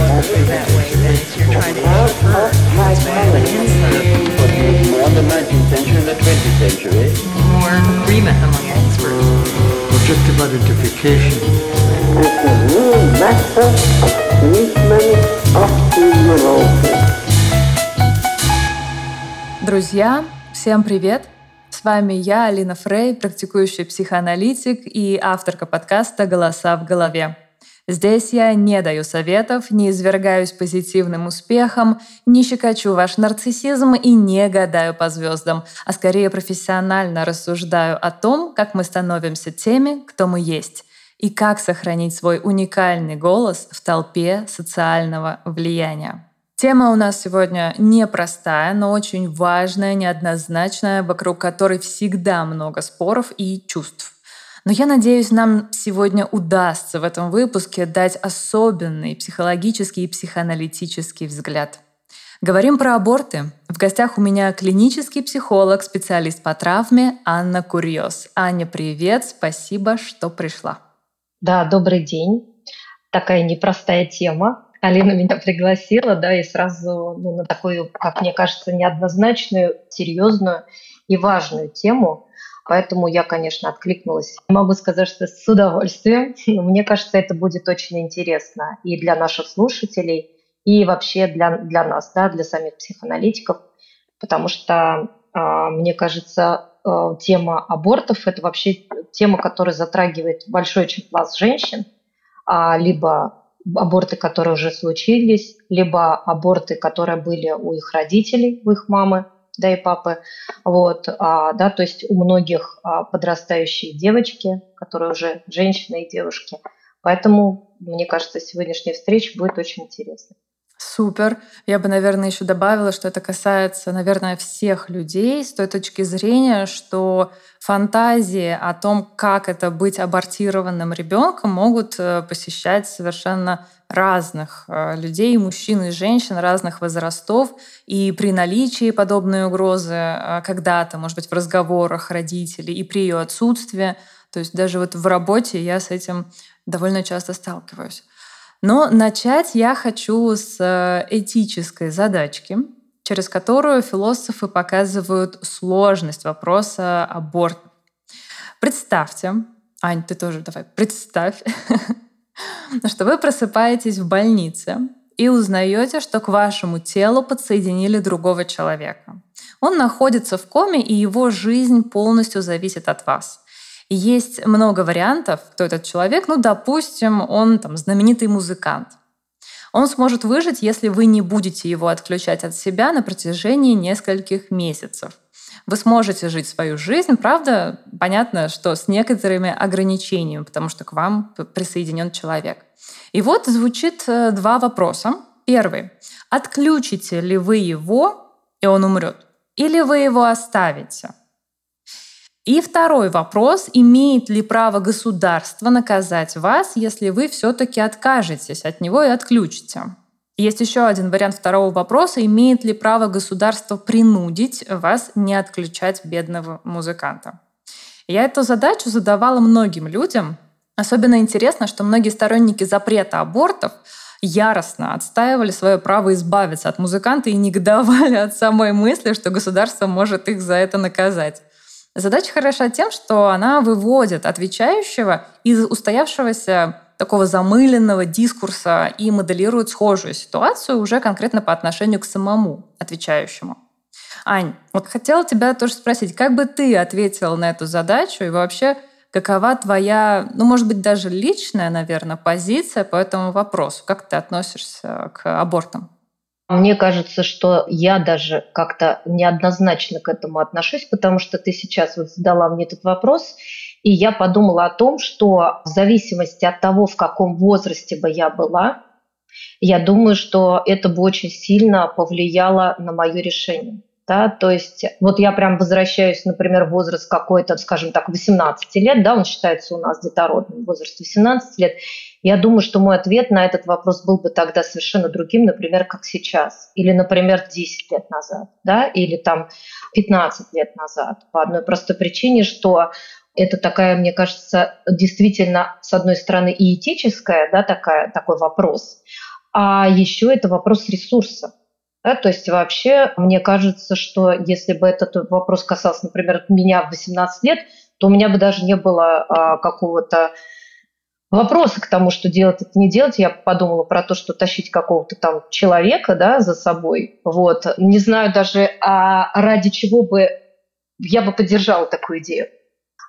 abortify that way, then if you're trying to give birth, it's more of an answer. More in the 19th century and the 20th century. More agreement among experts. Objective identification. It's a new method of treatment of the neurosis. Друзья, всем привет! С вами я, Алина Фрей, практикующий психоаналитик и авторка подкаста «Голоса в голове». Здесь я не даю советов, не извергаюсь позитивным успехом, не щекочу ваш нарциссизм и не гадаю по звездам, а скорее профессионально рассуждаю о том, как мы становимся теми, кто мы есть, и как сохранить свой уникальный голос в толпе социального влияния. Тема у нас сегодня непростая, но очень важная, неоднозначная, вокруг которой всегда много споров и чувств. Но я надеюсь, нам сегодня удастся в этом выпуске дать особенный психологический и психоаналитический взгляд. Говорим про аборты. В гостях у меня клинический психолог, специалист по травме Анна Курьез. Аня, привет, спасибо, что пришла. Да, добрый день. Такая непростая тема. Алина меня пригласила, да, и сразу ну, на такую, как мне кажется, неоднозначную, серьезную и важную тему – Поэтому я, конечно, откликнулась. Могу сказать, что с удовольствием. Мне кажется, это будет очень интересно и для наших слушателей, и вообще для, для нас, да, для самих психоаналитиков, потому что, э, мне кажется, э, тема абортов – это вообще тема, которая затрагивает большой пласт женщин, а, либо аборты, которые уже случились, либо аборты, которые были у их родителей, у их мамы – да, и папы. Вот, а, да, то есть у многих а, подрастающие девочки, которые уже женщины и девушки. Поэтому, мне кажется, сегодняшняя встреча будет очень интересной. Супер. Я бы, наверное, еще добавила, что это касается, наверное, всех людей с той точки зрения, что фантазии о том, как это быть абортированным ребенком, могут э, посещать совершенно разных э, людей, мужчин и женщин разных возрастов. И при наличии подобной угрозы э, когда-то, может быть, в разговорах родителей и при ее отсутствии, то есть даже вот в работе я с этим довольно часто сталкиваюсь. Но начать я хочу с э, этической задачки, через которую философы показывают сложность вопроса аборта. Представьте, Ань, ты тоже давай, представь, что вы просыпаетесь в больнице и узнаете, что к вашему телу подсоединили другого человека. Он находится в коме, и его жизнь полностью зависит от вас. Есть много вариантов, кто этот человек. Ну, допустим, он там знаменитый музыкант. Он сможет выжить, если вы не будете его отключать от себя на протяжении нескольких месяцев. Вы сможете жить свою жизнь, правда, понятно, что с некоторыми ограничениями, потому что к вам присоединен человек. И вот звучит э, два вопроса. Первый. Отключите ли вы его, и он умрет? Или вы его оставите? И второй вопрос, имеет ли право государство наказать вас, если вы все-таки откажетесь от него и отключите? Есть еще один вариант второго вопроса, имеет ли право государство принудить вас не отключать бедного музыканта? Я эту задачу задавала многим людям. Особенно интересно, что многие сторонники запрета абортов яростно отстаивали свое право избавиться от музыканта и негодовали от самой мысли, что государство может их за это наказать. Задача хороша тем, что она выводит отвечающего из устоявшегося такого замыленного дискурса и моделирует схожую ситуацию уже конкретно по отношению к самому отвечающему. Ань, вот хотела тебя тоже спросить, как бы ты ответила на эту задачу и вообще какова твоя, ну, может быть, даже личная, наверное, позиция по этому вопросу? Как ты относишься к абортам? Мне кажется, что я даже как-то неоднозначно к этому отношусь, потому что ты сейчас вот задала мне этот вопрос, и я подумала о том, что в зависимости от того, в каком возрасте бы я была, я думаю, что это бы очень сильно повлияло на мое решение. Да, то есть вот я прям возвращаюсь, например, в возраст какой-то, скажем так, 18 лет, да, он считается у нас детородным, возраст 18 лет, я думаю, что мой ответ на этот вопрос был бы тогда совершенно другим, например, как сейчас. Или, например, 10 лет назад, да, или там 15 лет назад. По одной простой причине, что это такая, мне кажется, действительно, с одной стороны, и этическая, да, такая, такой вопрос, А еще это вопрос ресурса. Да, то есть вообще мне кажется, что если бы этот вопрос касался, например, меня в 18 лет, то у меня бы даже не было а, какого-то вопроса к тому, что делать это не делать. Я подумала про то, что тащить какого-то там человека да, за собой. Вот. Не знаю даже, а ради чего бы я бы поддержала такую идею.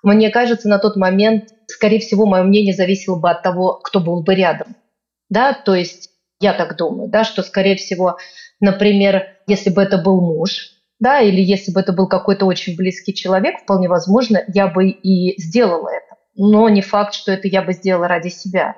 Мне кажется, на тот момент, скорее всего, мое мнение зависело бы от того, кто был бы рядом. Да, то есть я так думаю, да, что, скорее всего, например, если бы это был муж, да, или если бы это был какой-то очень близкий человек, вполне возможно, я бы и сделала это. Но не факт, что это я бы сделала ради себя.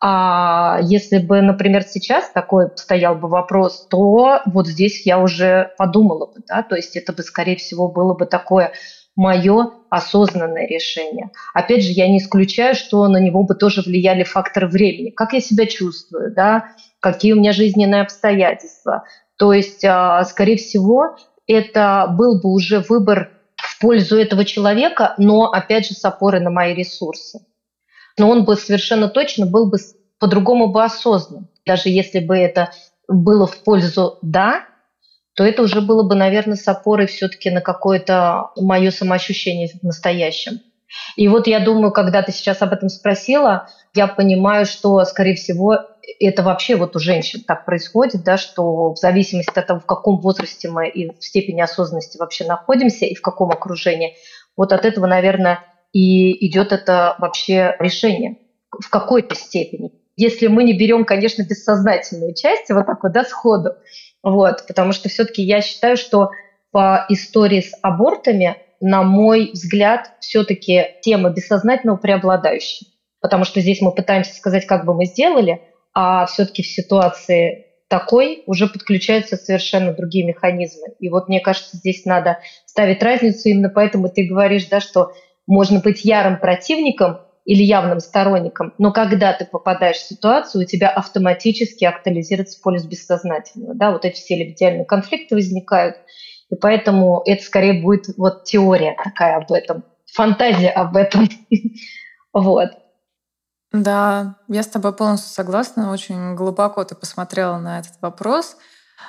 А если бы, например, сейчас такой стоял бы вопрос, то вот здесь я уже подумала бы, да, то есть это бы, скорее всего, было бы такое мое осознанное решение. Опять же, я не исключаю, что на него бы тоже влияли факторы времени. Как я себя чувствую, да, какие у меня жизненные обстоятельства. То есть, а, скорее всего, это был бы уже выбор в пользу этого человека, но, опять же, с опорой на мои ресурсы. Но он бы совершенно точно был бы по-другому бы осознан. Даже если бы это было в пользу «да», то это уже было бы, наверное, с опорой все-таки на какое-то мое самоощущение в настоящем. И вот я думаю, когда ты сейчас об этом спросила, я понимаю, что, скорее всего, это вообще вот у женщин так происходит, да, что в зависимости от того, в каком возрасте мы и в степени осознанности вообще находимся, и в каком окружении, вот от этого, наверное, и идет это вообще решение в какой-то степени. Если мы не берем, конечно, бессознательную часть, вот так вот, да, сходу, вот, потому что все-таки я считаю, что по истории с абортами, на мой взгляд, все-таки тема бессознательного преобладающая. Потому что здесь мы пытаемся сказать, как бы мы сделали, а все-таки в ситуации такой уже подключаются совершенно другие механизмы. И вот мне кажется, здесь надо ставить разницу. Именно поэтому ты говоришь, да, что можно быть ярым противником или явным сторонником, но когда ты попадаешь в ситуацию, у тебя автоматически актуализируется полюс бессознательного. Да, вот эти все лебедиальные конфликты возникают, и поэтому это скорее будет вот теория такая об этом, фантазия об этом. Вот. Да, я с тобой полностью согласна. Очень глубоко ты посмотрела на этот вопрос.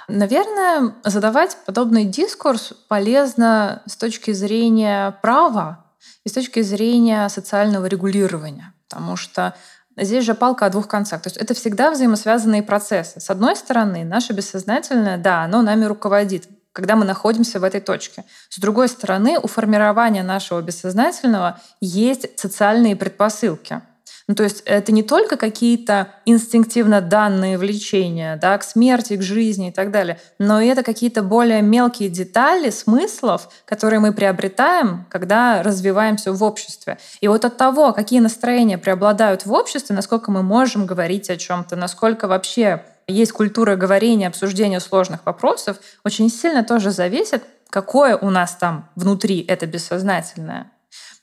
Наверное, задавать подобный дискурс полезно с точки зрения права, и с точки зрения социального регулирования. Потому что здесь же палка о двух концах. То есть это всегда взаимосвязанные процессы. С одной стороны, наше бессознательное, да, оно нами руководит, когда мы находимся в этой точке. С другой стороны, у формирования нашего бессознательного есть социальные предпосылки. Ну, то есть это не только какие-то инстинктивно данные влечения да, к смерти, к жизни и так далее, но это какие-то более мелкие детали смыслов, которые мы приобретаем, когда развиваемся в обществе. И вот от того, какие настроения преобладают в обществе, насколько мы можем говорить о чем-то, насколько вообще есть культура говорения, обсуждения сложных вопросов, очень сильно тоже зависит, какое у нас там внутри это бессознательное.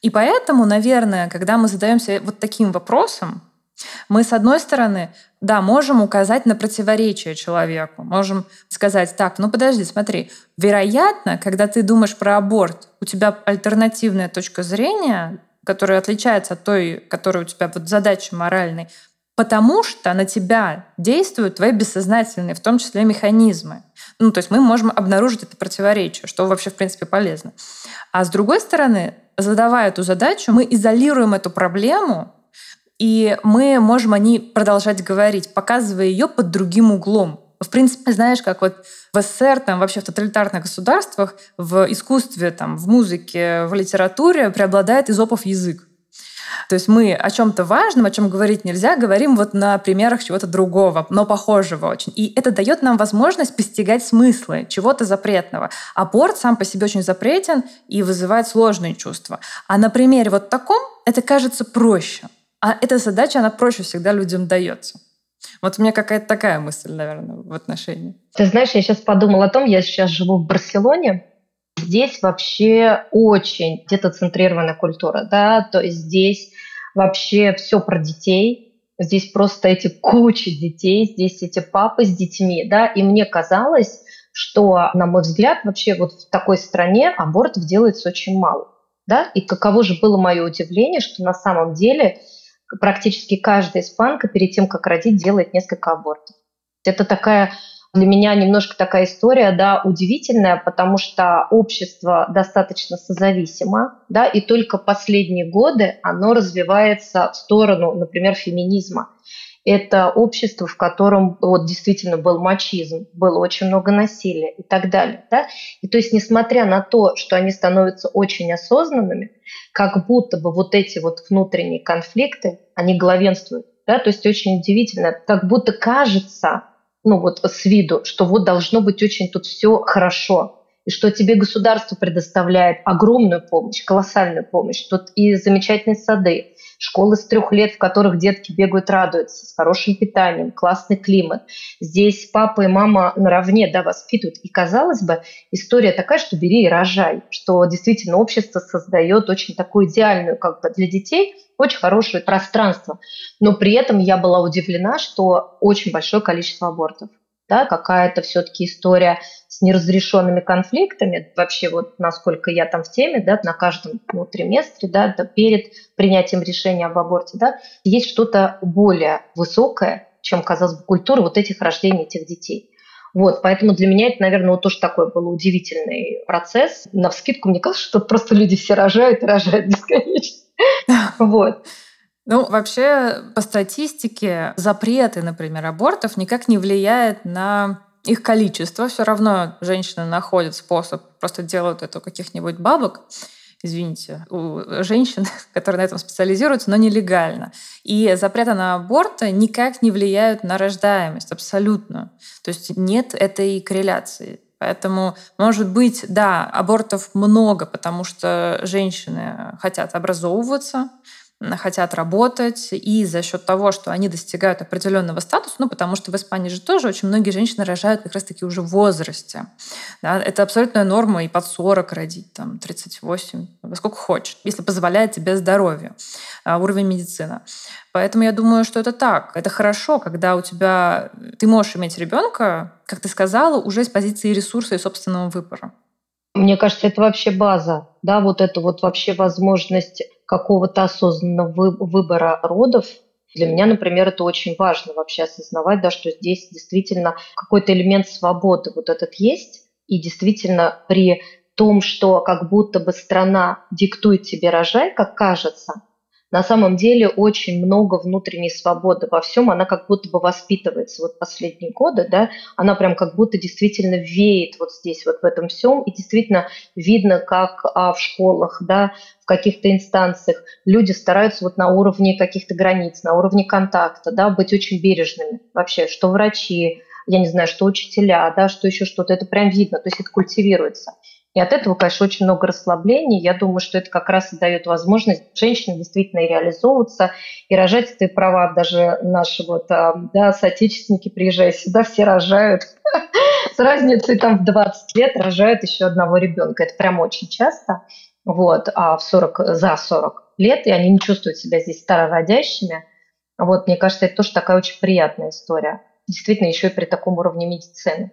И поэтому, наверное, когда мы задаемся вот таким вопросом, мы, с одной стороны, да, можем указать на противоречие человеку, можем сказать, так, ну подожди, смотри, вероятно, когда ты думаешь про аборт, у тебя альтернативная точка зрения, которая отличается от той, которая у тебя вот задача моральной, потому что на тебя действуют твои бессознательные, в том числе механизмы. Ну, то есть мы можем обнаружить это противоречие, что вообще, в принципе, полезно. А с другой стороны, задавая эту задачу, мы изолируем эту проблему, и мы можем о ней продолжать говорить, показывая ее под другим углом. В принципе, знаешь, как вот в СССР, там вообще в тоталитарных государствах, в искусстве, там, в музыке, в литературе преобладает изопов язык. То есть мы о чем-то важном, о чем говорить нельзя, говорим вот на примерах чего-то другого, но похожего очень. И это дает нам возможность постигать смыслы чего-то запретного. Апорт сам по себе очень запретен и вызывает сложные чувства. А на примере вот таком это кажется проще. А эта задача, она проще всегда людям дается. Вот у меня какая-то такая мысль, наверное, в отношении. Ты знаешь, я сейчас подумала о том, я сейчас живу в Барселоне, Здесь вообще очень детоцентрированная культура, да, то есть здесь вообще все про детей, здесь просто эти кучи детей, здесь эти папы с детьми, да, и мне казалось, что, на мой взгляд, вообще вот в такой стране абортов делается очень мало, да, и каково же было мое удивление, что на самом деле практически каждая испанка перед тем, как родить, делает несколько абортов. Это такая для меня немножко такая история, да, удивительная, потому что общество достаточно созависимо, да, и только последние годы оно развивается в сторону, например, феминизма. Это общество, в котором вот действительно был мачизм, было очень много насилия и так далее. Да? И то есть, несмотря на то, что они становятся очень осознанными, как будто бы вот эти вот внутренние конфликты, они главенствуют. Да? То есть очень удивительно, как будто кажется, ну вот с виду, что вот должно быть очень тут все хорошо, и что тебе государство предоставляет огромную помощь, колоссальную помощь. Тут и замечательные сады, школы с трех лет, в которых детки бегают, радуются, с хорошим питанием, классный климат. Здесь папа и мама наравне да, воспитывают. И, казалось бы, история такая, что бери и рожай, что действительно общество создает очень такую идеальную как бы для детей – очень хорошее пространство. Но при этом я была удивлена, что очень большое количество абортов. Да, какая-то все-таки история с неразрешенными конфликтами, вообще вот насколько я там в теме, да, на каждом ну, триместре, да, да, перед принятием решения об аборте, да, есть что-то более высокое, чем, казалось бы, культура вот этих рождений этих детей. Вот, поэтому для меня это, наверное, вот тоже такой был удивительный процесс. На вскидку мне кажется, что просто люди все рожают и рожают бесконечно. Вот. Ну, вообще, по статистике, запреты, например, абортов никак не влияет на их количество. Все равно женщины находят способ, просто делают это у каких-нибудь бабок, извините, у женщин, которые на этом специализируются, но нелегально. И запреты на аборты никак не влияют на рождаемость, абсолютно. То есть нет этой корреляции. Поэтому, может быть, да, абортов много, потому что женщины хотят образовываться, хотят работать, и за счет того, что они достигают определенного статуса, ну, потому что в Испании же тоже очень многие женщины рожают как раз-таки уже в возрасте. Да, это абсолютная норма и под 40 родить, там, 38, во сколько хочешь, если позволяет тебе здоровье, а, уровень медицины. Поэтому я думаю, что это так. Это хорошо, когда у тебя ты можешь иметь ребенка, как ты сказала, уже с позиции ресурса и собственного выбора. Мне кажется, это вообще база, да, вот это вот вообще возможность какого-то осознанного выбора родов. Для меня, например, это очень важно вообще осознавать, да, что здесь действительно какой-то элемент свободы вот этот есть, и действительно при том, что как будто бы страна диктует тебе рожай, как кажется, на самом деле очень много внутренней свободы во всем, она как будто бы воспитывается вот последние годы, да, она прям как будто действительно веет вот здесь, вот в этом всем, и действительно видно, как а, в школах, да, в каких-то инстанциях люди стараются вот на уровне каких-то границ, на уровне контакта, да, быть очень бережными вообще, что врачи, я не знаю, что учителя, да, что еще что-то, это прям видно, то есть это культивируется. И от этого, конечно, очень много расслаблений. Я думаю, что это как раз и дает возможность женщине действительно и реализовываться, и рожать. Это права даже наши вот, а, да, соотечественники, приезжая сюда, все рожают. С разницей там в 20 лет рожают еще одного ребенка. Это прям очень часто. Вот, а в 40, за 40 лет, и они не чувствуют себя здесь старородящими. Вот, мне кажется, это тоже такая очень приятная история. Действительно, еще и при таком уровне медицины.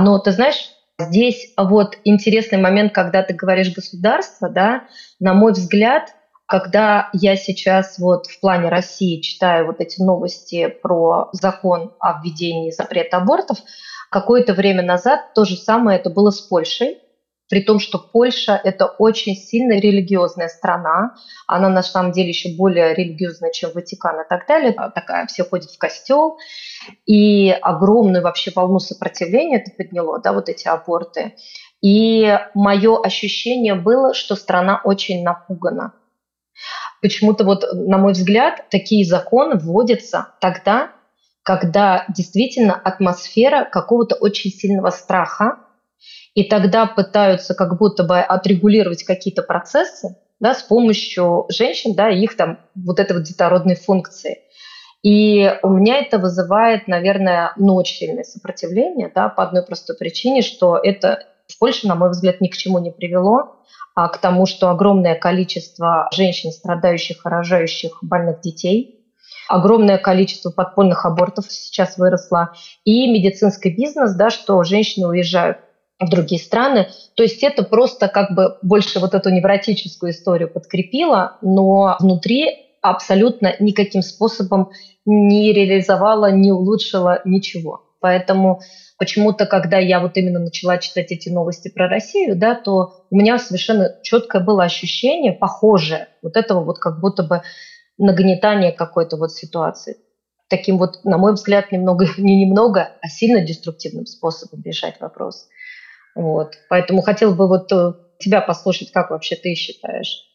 Но ты знаешь, Здесь вот интересный момент, когда ты говоришь государство, да, на мой взгляд, когда я сейчас вот в плане России читаю вот эти новости про закон о введении запрета абортов, какое-то время назад то же самое это было с Польшей, при том, что Польша – это очень сильно религиозная страна, она на самом деле еще более религиозная, чем Ватикан и так далее, такая, все ходят в костел, и огромную вообще волну сопротивления это подняло, да, вот эти аборты. И мое ощущение было, что страна очень напугана. Почему-то вот, на мой взгляд, такие законы вводятся тогда, когда действительно атмосфера какого-то очень сильного страха, и тогда пытаются как будто бы отрегулировать какие-то процессы да, с помощью женщин, да, их там вот этой вот детородной функции. И у меня это вызывает, наверное, ну, сильное сопротивление, да, по одной простой причине, что это в Польше, на мой взгляд, ни к чему не привело, а к тому, что огромное количество женщин, страдающих и рожающих больных детей, огромное количество подпольных абортов сейчас выросло, и медицинский бизнес, да, что женщины уезжают в другие страны. То есть это просто как бы больше вот эту невротическую историю подкрепило, но внутри абсолютно никаким способом не реализовала, не улучшила ничего. Поэтому почему-то, когда я вот именно начала читать эти новости про Россию, да, то у меня совершенно четкое было ощущение, похожее, вот этого вот как будто бы нагнетания какой-то вот ситуации. Таким вот, на мой взгляд, немного, не немного, а сильно деструктивным способом решать вопрос. Вот. Поэтому хотел бы вот э, тебя послушать, как вообще ты считаешь.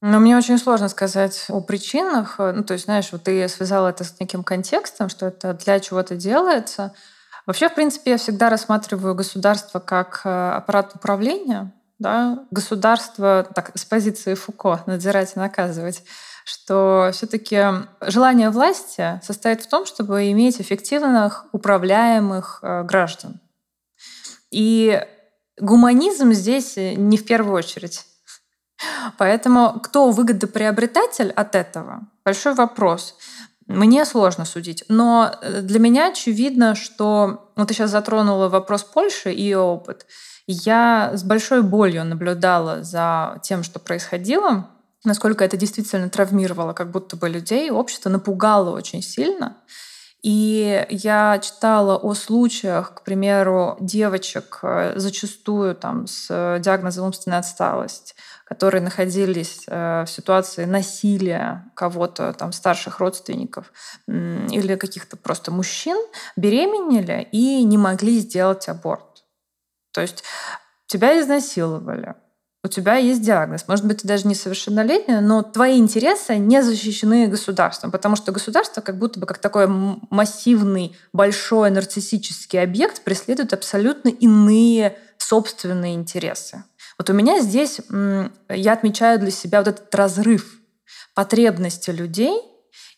Но мне очень сложно сказать о причинах. Ну, то есть, знаешь, вот ты связала это с неким контекстом, что это для чего-то делается. Вообще, в принципе, я всегда рассматриваю государство как э, аппарат управления. Да? Государство, так, с позиции Фуко, надзирать и наказывать, что все-таки желание власти состоит в том, чтобы иметь эффективных, управляемых э, граждан. И гуманизм здесь не в первую очередь. Поэтому кто выгодоприобретатель от этого? Большой вопрос. Мне сложно судить. Но э, для меня очевидно, что... Вот ты сейчас затронула вопрос Польши и опыт. Я с большой болью наблюдала за тем, что происходило, насколько это действительно травмировало как будто бы людей. Общество напугало очень сильно. И я читала о случаях, к примеру, девочек э, зачастую там, с диагнозом умственная отсталость, которые находились э, в ситуации насилия кого-то, там, старших родственников или каких-то просто мужчин, беременели и не могли сделать аборт. То есть тебя изнасиловали, у тебя есть диагноз. Может быть, ты даже несовершеннолетняя, но твои интересы не защищены государством, потому что государство как будто бы как такой массивный, большой нарциссический объект преследует абсолютно иные собственные интересы. Вот у меня здесь я отмечаю для себя вот этот разрыв потребности людей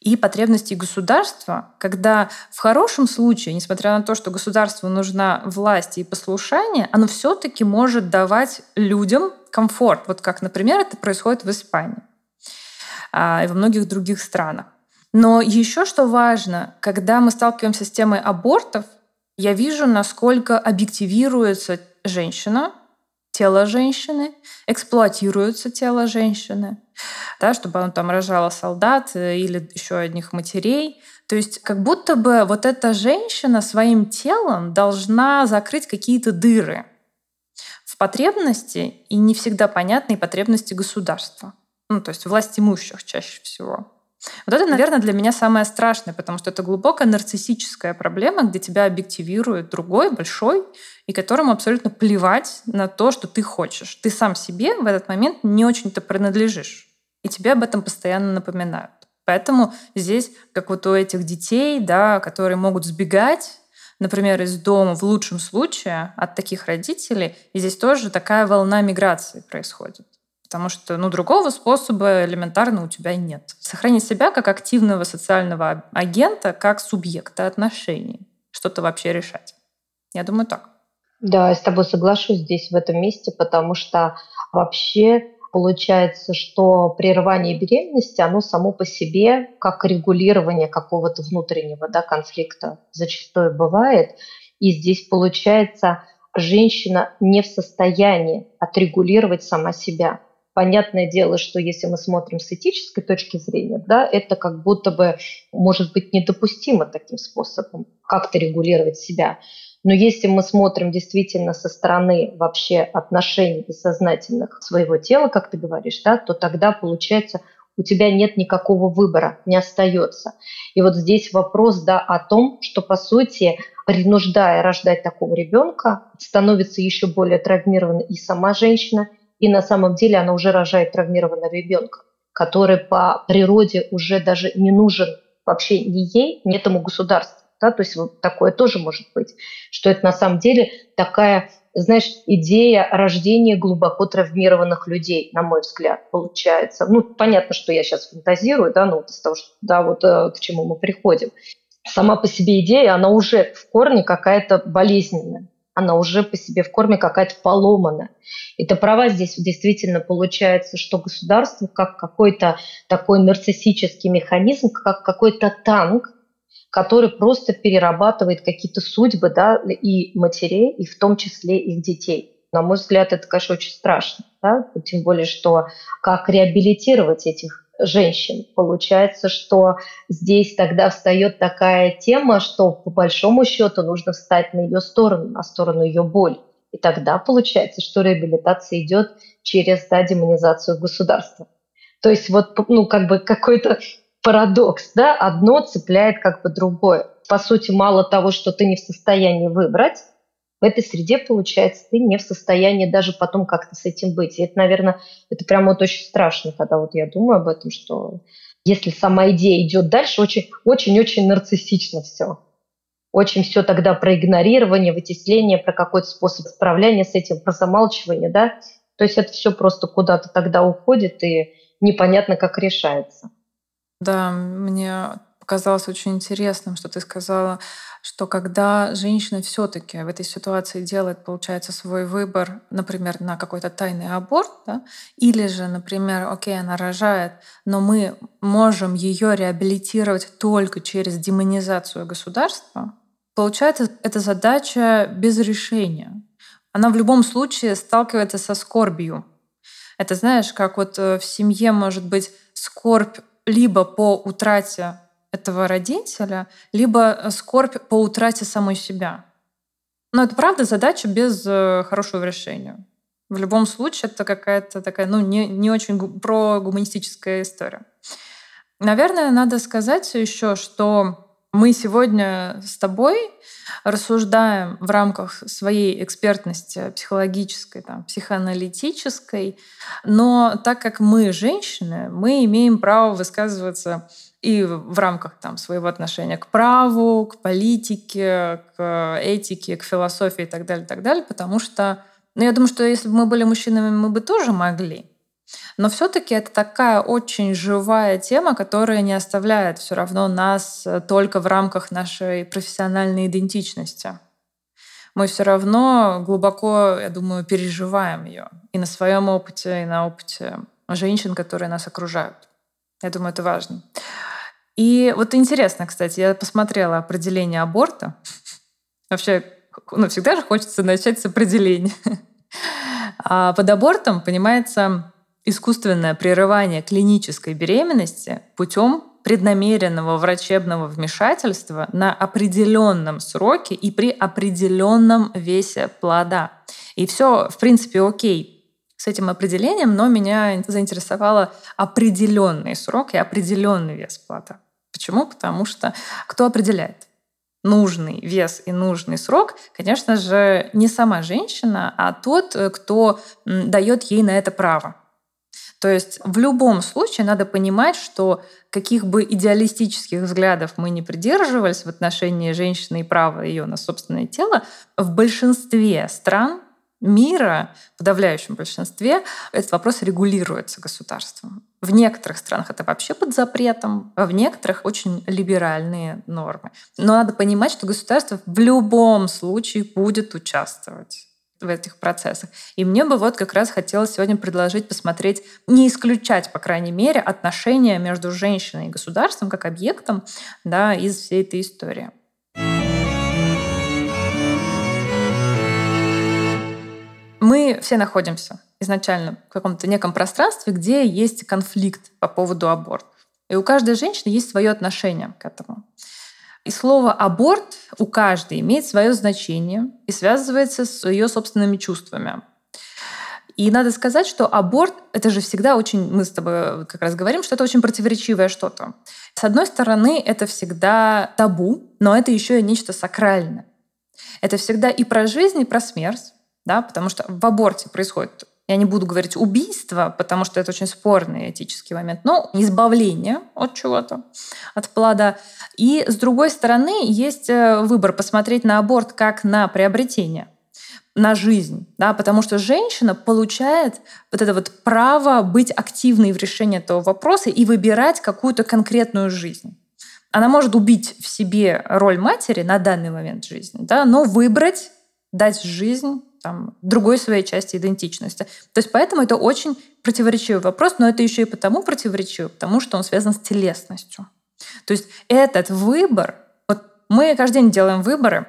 и потребностей государства, когда в хорошем случае, несмотря на то, что государству нужна власть и послушание, оно все-таки может давать людям комфорт. Вот как, например, это происходит в Испании а, и во многих других странах. Но еще что важно, когда мы сталкиваемся с темой абортов, я вижу, насколько объективируется женщина, тело женщины, эксплуатируется тело женщины, да, чтобы она там рожала солдат э, или еще одних матерей. То есть как будто бы вот эта женщина своим телом должна закрыть какие-то дыры потребности и не всегда понятные потребности государства. Ну, то есть власть имущих чаще всего. Вот это, наверное, для меня самое страшное, потому что это глубокая нарциссическая проблема, где тебя объективирует другой, большой, и которому абсолютно плевать на то, что ты хочешь. Ты сам себе в этот момент не очень-то принадлежишь. И тебе об этом постоянно напоминают. Поэтому здесь, как вот у этих детей, да, которые могут сбегать, например, из дома в лучшем случае от таких родителей, и здесь тоже такая волна миграции происходит потому что ну, другого способа элементарно у тебя нет. Сохранить себя как активного социального агента, как субъекта отношений, что-то вообще решать. Я думаю так. Да, я с тобой соглашусь здесь, в этом месте, потому что вообще получается, что прерывание беременности, оно само по себе, как регулирование какого-то внутреннего да, конфликта зачастую бывает. И здесь получается, женщина не в состоянии отрегулировать сама себя. Понятное дело, что если мы смотрим с этической точки зрения, да, это как будто бы может быть недопустимо таким способом как-то регулировать себя. Но если мы смотрим действительно со стороны вообще отношений бессознательных своего тела, как ты говоришь, да, то тогда получается у тебя нет никакого выбора, не остается. И вот здесь вопрос да, о том, что по сути, принуждая рождать такого ребенка, становится еще более травмированной и сама женщина, и на самом деле она уже рожает травмированного ребенка, который по природе уже даже не нужен вообще ни ей, ни этому государству. Да? То есть вот такое тоже может быть, что это на самом деле такая, знаешь, идея рождения глубоко травмированных людей, на мой взгляд, получается. Ну, понятно, что я сейчас фантазирую, да, ну, из того, что, да, вот э, к чему мы приходим. Сама по себе идея, она уже в корне какая-то болезненная она уже по себе в корме какая-то поломана. Это права здесь действительно получается, что государство как какой-то такой нарциссический механизм, как какой-то танк, который просто перерабатывает какие-то судьбы да, и матерей, и в том числе их детей. На мой взгляд, это, конечно, очень страшно. Да? Тем более, что как реабилитировать этих женщин. Получается, что здесь тогда встает такая тема, что по большому счету нужно встать на ее сторону, на сторону ее боли. И тогда получается, что реабилитация идет через да, демонизацию государства. То есть вот ну, как бы какой-то парадокс, да, одно цепляет как бы другое. По сути, мало того, что ты не в состоянии выбрать, в этой среде, получается, ты не в состоянии даже потом как-то с этим быть. И это, наверное, это прямо вот очень страшно, когда вот я думаю об этом, что если сама идея идет дальше, очень-очень нарциссично все. Очень все тогда про игнорирование, вытесление, про какой-то способ справления с этим, про замалчивание, да. То есть это все просто куда-то тогда уходит и непонятно, как решается. Да, мне показалось очень интересным, что ты сказала, что когда женщина все-таки в этой ситуации делает, получается, свой выбор, например, на какой-то тайный аборт, да, или же, например, окей, она рожает, но мы можем ее реабилитировать только через демонизацию государства, получается, эта задача без решения. Она в любом случае сталкивается со скорбью. Это знаешь, как вот э, в семье может быть скорбь либо по утрате этого родителя, либо э, скорбь по утрате самой себя. Но это правда задача без э, хорошего решения. В любом случае это какая-то такая, ну, не, не очень про гуманистическая история. Наверное, надо сказать еще, что мы сегодня с тобой рассуждаем в рамках своей экспертности психологической, там, психоаналитической, но так как мы женщины, мы имеем право высказываться и в рамках там, своего отношения к праву, к политике, к этике, к философии и так далее, так далее, потому что, ну, я думаю, что если бы мы были мужчинами, мы бы тоже могли. Но все-таки это такая очень живая тема, которая не оставляет все равно нас только в рамках нашей профессиональной идентичности. Мы все равно глубоко, я думаю, переживаем ее и на своем опыте, и на опыте женщин, которые нас окружают. Я думаю, это важно. И вот интересно, кстати, я посмотрела определение аборта. Вообще, ну, всегда же хочется начать с определения. А под абортом понимается искусственное прерывание клинической беременности путем преднамеренного врачебного вмешательства на определенном сроке и при определенном весе плода. И все, в принципе, окей с этим определением, но меня заинтересовало определенный срок и определенный вес плода. Почему? Потому что кто определяет? нужный вес и нужный срок, конечно же, не сама женщина, а тот, кто дает ей на это право. То есть в любом случае надо понимать, что каких бы идеалистических взглядов мы не придерживались в отношении женщины и права ее на собственное тело, в большинстве стран мира, в подавляющем большинстве, этот вопрос регулируется государством. В некоторых странах это вообще под запретом, а в некоторых очень либеральные нормы. Но надо понимать, что государство в любом случае будет участвовать в этих процессах. И мне бы вот как раз хотелось сегодня предложить посмотреть, не исключать, по крайней мере, отношения между женщиной и государством как объектом да, из всей этой истории. Мы все находимся изначально в каком-то неком пространстве, где есть конфликт по поводу аборта. И у каждой женщины есть свое отношение к этому. И слово «аборт» у каждой имеет свое значение и связывается с ее собственными чувствами. И надо сказать, что аборт — это же всегда очень, мы с тобой как раз говорим, что это очень противоречивое что-то. С одной стороны, это всегда табу, но это еще и нечто сакральное. Это всегда и про жизнь, и про смерть да, потому что в аборте происходит я не буду говорить убийство, потому что это очень спорный этический момент, но избавление от чего-то, от плода. И с другой стороны, есть э, выбор посмотреть на аборт как на приобретение на жизнь, да, потому что женщина получает вот это вот право быть активной в решении этого вопроса и выбирать какую-то конкретную жизнь. Она может убить в себе роль матери на данный момент жизни, да, но выбрать дать жизнь там, другой своей части идентичности. То есть поэтому это очень противоречивый вопрос, но это еще и потому противоречивый, потому что он связан с телесностью. То есть этот выбор, вот мы каждый день делаем выборы,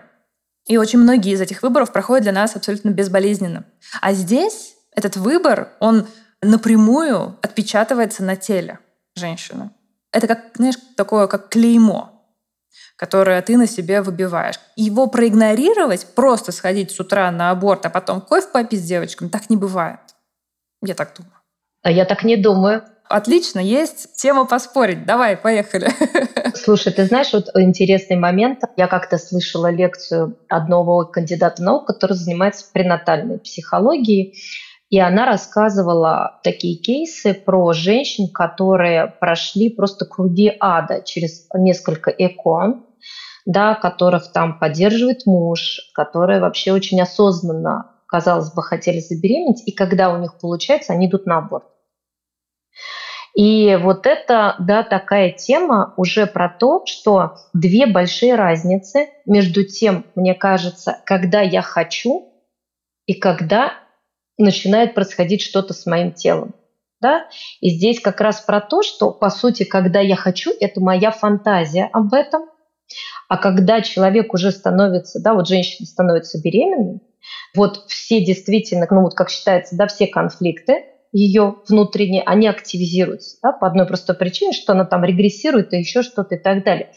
и очень многие из этих выборов проходят для нас абсолютно безболезненно. А здесь этот выбор, он напрямую отпечатывается на теле. женщины. Это как, знаешь, такое, как клеймо, которое ты на себе выбиваешь. Его проигнорировать, просто сходить с утра на аборт, а потом кофе попить с девочками, так не бывает. Я так думаю. А я так не думаю. Отлично, есть тема поспорить. Давай, поехали. Слушай, ты знаешь, вот интересный момент. Я как-то слышала лекцию одного кандидата наук, который занимается пренатальной психологией. И она рассказывала такие кейсы про женщин, которые прошли просто круги ада через несколько ЭКО, да, которых там поддерживает муж, которые вообще очень осознанно, казалось бы, хотели забеременеть, и когда у них получается, они идут на аборт. И вот это, да, такая тема уже про то, что две большие разницы между тем, мне кажется, когда я хочу и когда начинает происходить что-то с моим телом. Да? И здесь как раз про то, что, по сути, когда я хочу, это моя фантазия об этом. А когда человек уже становится, да, вот женщина становится беременной, вот все действительно, ну вот как считается, да, все конфликты, ее внутренние, они активизируются да, по одной простой причине, что она там регрессирует и еще что-то и так далее.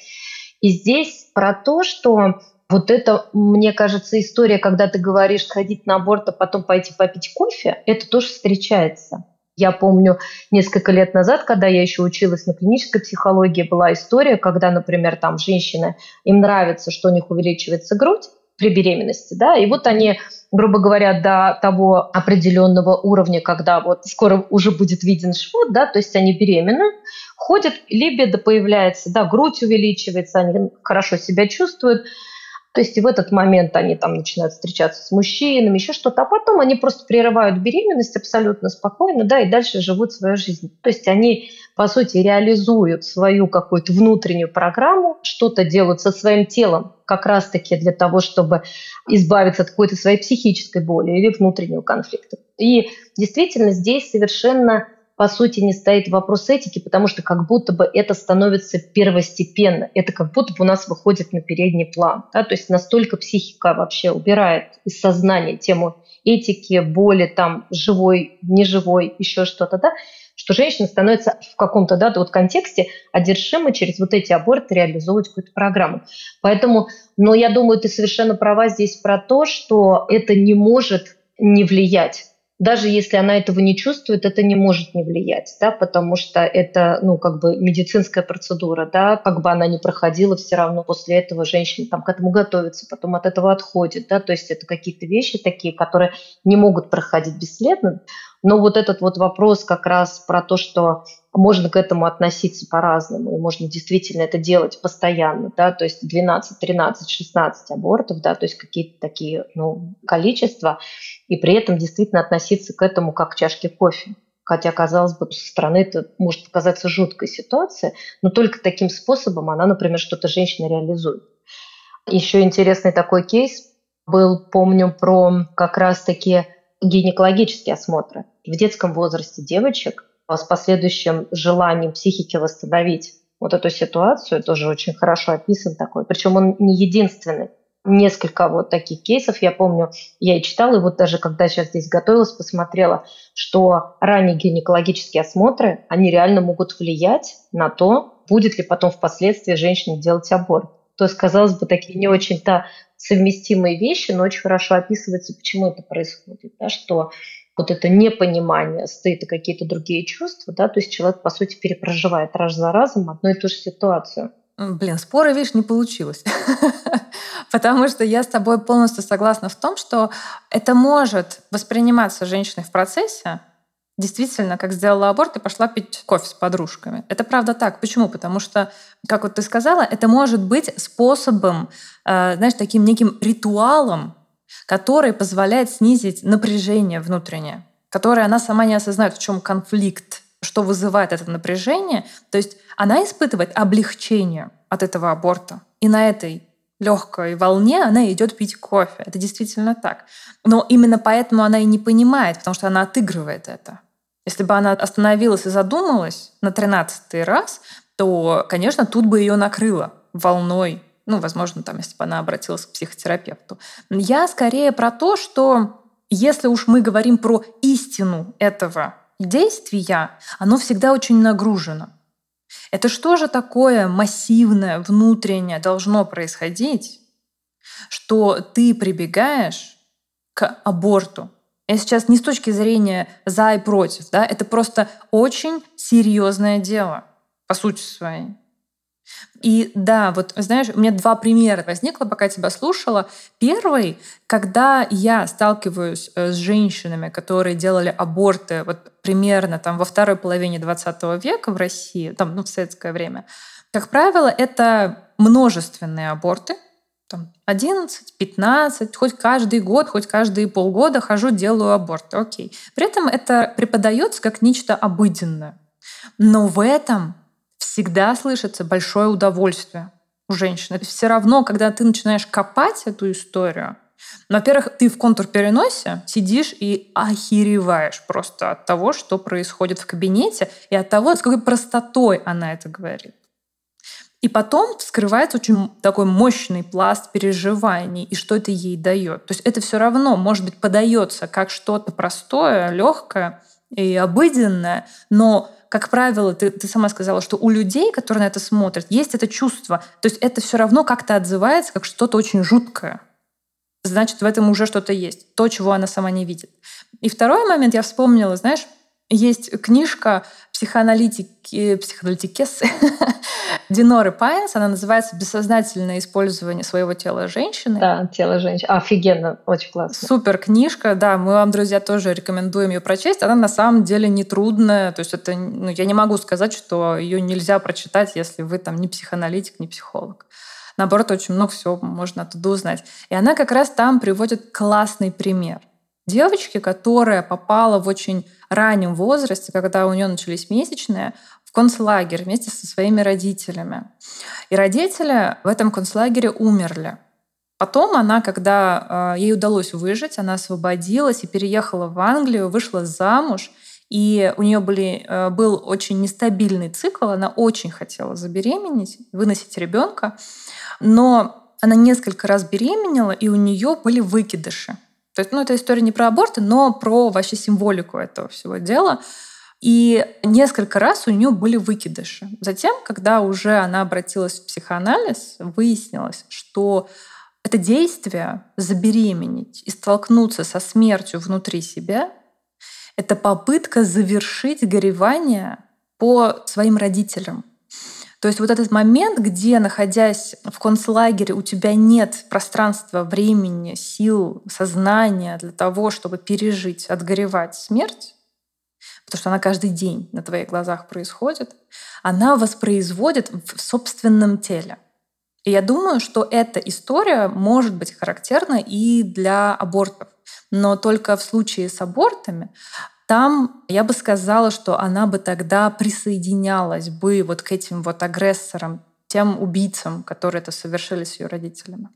И здесь про то, что вот это, мне кажется, история, когда ты говоришь ходить на аборт, а потом пойти попить кофе, это тоже встречается. Я помню несколько лет назад, когда я еще училась на клинической психологии, была история, когда, например, там женщины, им нравится, что у них увеличивается грудь, при беременности, да, и вот они, грубо говоря, до того определенного уровня, когда вот скоро уже будет виден живот, да, то есть они беременны, ходят, либидо появляется, да, грудь увеличивается, они хорошо себя чувствуют, то есть в этот момент они там начинают встречаться с мужчинами, еще что-то, а потом они просто прерывают беременность абсолютно спокойно, да, и дальше живут свою жизнь. То есть они, по сути, реализуют свою какую-то внутреннюю программу, что-то делают со своим телом, как раз-таки для того, чтобы избавиться от какой-то своей психической боли или внутреннего конфликта. И действительно здесь совершенно по сути, не стоит вопрос этики, потому что как будто бы это становится первостепенно. Это как будто бы у нас выходит на передний план. Да? То есть настолько психика вообще убирает из сознания тему этики, боли, там, живой, неживой, еще что-то, да, что женщина становится в каком-то да, вот контексте одержима через вот эти аборты реализовывать какую-то программу. Поэтому, но я думаю, ты совершенно права здесь про то, что это не может не влиять даже если она этого не чувствует, это не может не влиять, да, потому что это, ну, как бы медицинская процедура, да, как бы она ни проходила, все равно после этого женщина там к этому готовится, потом от этого отходит, да, то есть это какие-то вещи такие, которые не могут проходить бесследно, но вот этот вот вопрос как раз про то, что можно к этому относиться по-разному, и можно действительно это делать постоянно, да, то есть 12, 13, 16 абортов, да, то есть какие-то такие, ну, количества, и при этом действительно относиться к этому как к чашке кофе. Хотя, казалось бы, со стороны это может показаться жуткой ситуацией, но только таким способом она, например, что-то женщина реализует. Еще интересный такой кейс был, помню, про как раз-таки гинекологические осмотры. В детском возрасте девочек с последующим желанием психики восстановить вот эту ситуацию, тоже очень хорошо описан такой. Причем он не единственный. Несколько вот таких кейсов, я помню, я и читала, и вот даже когда сейчас здесь готовилась, посмотрела, что ранние гинекологические осмотры, они реально могут влиять на то, будет ли потом впоследствии женщине делать аборт. То есть, казалось бы, такие не очень-то совместимые вещи, но очень хорошо описывается, почему это происходит. Да, что вот это непонимание, стыд и какие-то другие чувства, да, то есть человек, по сути, перепроживает раз за разом одну и ту же ситуацию. Блин, спора, видишь, не получилось. Потому что я с тобой полностью согласна в том, что это может восприниматься женщиной в процессе, действительно, как сделала аборт и пошла пить кофе с подружками. Это правда так. Почему? Потому что, как вот ты сказала, это может быть способом, э, знаешь, таким неким ритуалом, который позволяет снизить напряжение внутреннее, которое она сама не осознает, в чем конфликт, что вызывает это напряжение. То есть она испытывает облегчение от этого аборта. И на этой легкой волне она идет пить кофе. Это действительно так. Но именно поэтому она и не понимает, потому что она отыгрывает это. Если бы она остановилась и задумалась на тринадцатый раз, то, конечно, тут бы ее накрыло волной ну, возможно, там, если бы она обратилась к психотерапевту. Я скорее про то, что если уж мы говорим про истину этого действия, оно всегда очень нагружено. Это что же такое массивное, внутреннее должно происходить, что ты прибегаешь к аборту? Я сейчас не с точки зрения за и против, да, это просто очень серьезное дело по сути своей. И да, вот знаешь, у меня два примера возникло, пока я тебя слушала. Первый, когда я сталкиваюсь э, с женщинами, которые делали аборты вот примерно там во второй половине 20 века в России, там, ну, в советское время, как правило, это множественные аборты, там 11, 15, хоть каждый год, хоть каждые полгода хожу, делаю аборт. Окей. При этом это преподается как нечто обыденное. Но в этом всегда слышится большое удовольствие у женщины. Все равно, когда ты начинаешь копать эту историю, во-первых, ты в контур-переносе сидишь и охереваешь просто от того, что происходит в кабинете, и от того, с какой простотой она это говорит. И потом вскрывается очень такой мощный пласт переживаний, и что это ей дает. То есть это все равно, может быть, подается как что-то простое, легкое и обыденное, но как правило, ты, ты сама сказала, что у людей, которые на это смотрят, есть это чувство. То есть это все равно как-то отзывается, как что-то очень жуткое. Значит, в этом уже что-то есть. То, чего она сама не видит. И второй момент я вспомнила, знаешь, есть книжка психоаналитики, психоаналитикессы Диноры Пайнс. Она называется «Бессознательное использование своего тела женщины». Да, тело женщины. Офигенно, очень классно. Супер книжка, да. Мы вам, друзья, тоже рекомендуем ее прочесть. Она на самом деле не трудная. То есть это, ну, я не могу сказать, что ее нельзя прочитать, если вы там не психоаналитик, не психолог. Наоборот, очень много всего можно оттуда узнать. И она как раз там приводит классный пример девочки, которая попала в очень раннем возрасте, когда у нее начались месячные, в концлагерь вместе со своими родителями. И родители в этом концлагере умерли. Потом она, когда э, ей удалось выжить, она освободилась и переехала в Англию, вышла замуж, и у нее были, э, был очень нестабильный цикл, она очень хотела забеременеть, выносить ребенка, но она несколько раз беременела, и у нее были выкидыши. То есть, ну, это история не про аборты, но про вообще символику этого всего дела. И несколько раз у нее были выкидыши. Затем, когда уже она обратилась в психоанализ, выяснилось, что это действие забеременеть и столкнуться со смертью внутри себя — это попытка завершить горевание по своим родителям. То есть вот этот момент, где, находясь в концлагере, у тебя нет пространства, времени, сил, сознания для того, чтобы пережить, отгоревать смерть, потому что она каждый день на твоих глазах происходит, она воспроизводит в собственном теле. И я думаю, что эта история может быть характерна и для абортов. Но только в случае с абортами там я бы сказала, что она бы тогда присоединялась бы вот к этим вот агрессорам, тем убийцам, которые это совершили с ее родителями.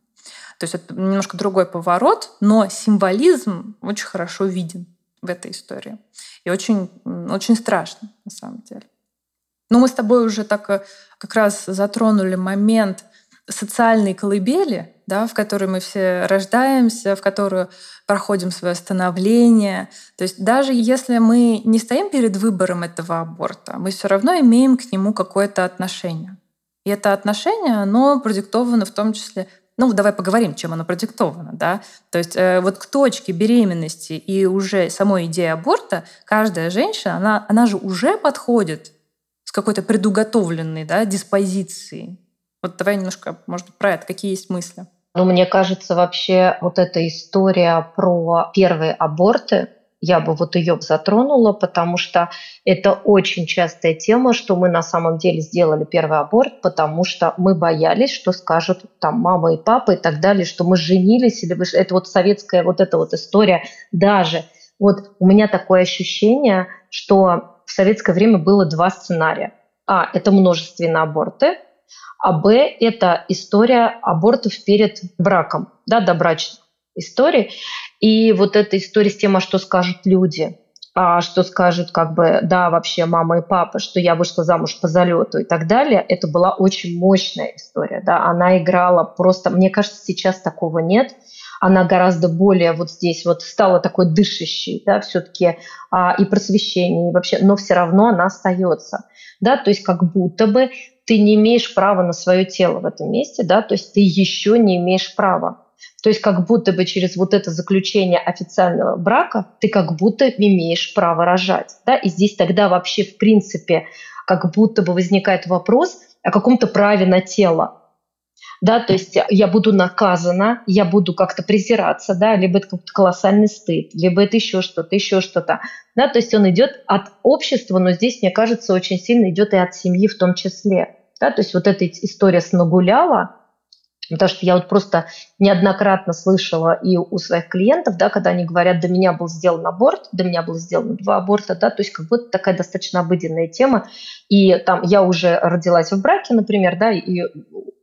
То есть это немножко другой поворот, но символизм очень хорошо виден в этой истории. И очень, очень страшно, на самом деле. Но мы с тобой уже так э, как раз затронули момент социальной колыбели, да, в которой мы все рождаемся, в которую проходим свое становление. То есть даже если мы не стоим перед выбором этого аборта, мы все равно имеем к нему какое-то отношение. И это отношение, оно продиктовано в том числе ну, давай поговорим, чем оно продиктовано, да. То есть э, вот к точке беременности и уже самой идеи аборта каждая женщина, она, она же уже подходит с какой-то предуготовленной да, диспозицией. Вот давай немножко, может быть, про это. Какие есть мысли? Ну, мне кажется, вообще вот эта история про первые аборты, я бы вот ее затронула, потому что это очень частая тема, что мы на самом деле сделали первый аборт, потому что мы боялись, что скажут там мама и папа и так далее, что мы женились, или вы... это вот советская вот эта вот история даже. Вот у меня такое ощущение, что в советское время было два сценария. А, это множественные аборты, а Б – это история абортов перед браком, да, добрачных историй. И вот эта история с тем, а что скажут люди. а что скажут как бы, да, вообще мама и папа, что я вышла замуж по залету и так далее, это была очень мощная история, да, она играла просто, мне кажется, сейчас такого нет, она гораздо более вот здесь вот стала такой дышащей, да, все-таки а, и просвещение, и вообще, но все равно она остается, да, то есть как будто бы ты не имеешь права на свое тело в этом месте, да, то есть ты еще не имеешь права. То есть как будто бы через вот это заключение официального брака ты как будто имеешь право рожать. Да? И здесь тогда вообще в принципе как будто бы возникает вопрос о каком-то праве на тело. Да, то есть я буду наказана, я буду как-то презираться, да, либо это какой-то колоссальный стыд, либо это еще что-то, еще что-то. Да, то есть он идет от общества, но здесь, мне кажется, очень сильно идет и от семьи в том числе. Да, то есть вот эта история с Нагуляла, Потому что я вот просто неоднократно слышала и у своих клиентов, да, когда они говорят, до меня был сделан аборт, до меня было сделано два аборта, да, то есть как будто такая достаточно обыденная тема. И там я уже родилась в браке, например, да, и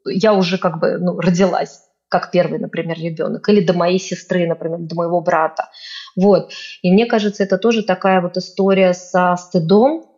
я уже как бы ну, родилась как первый, например, ребенок, или до моей сестры, например, до моего брата. Вот. И мне кажется, это тоже такая вот история со стыдом,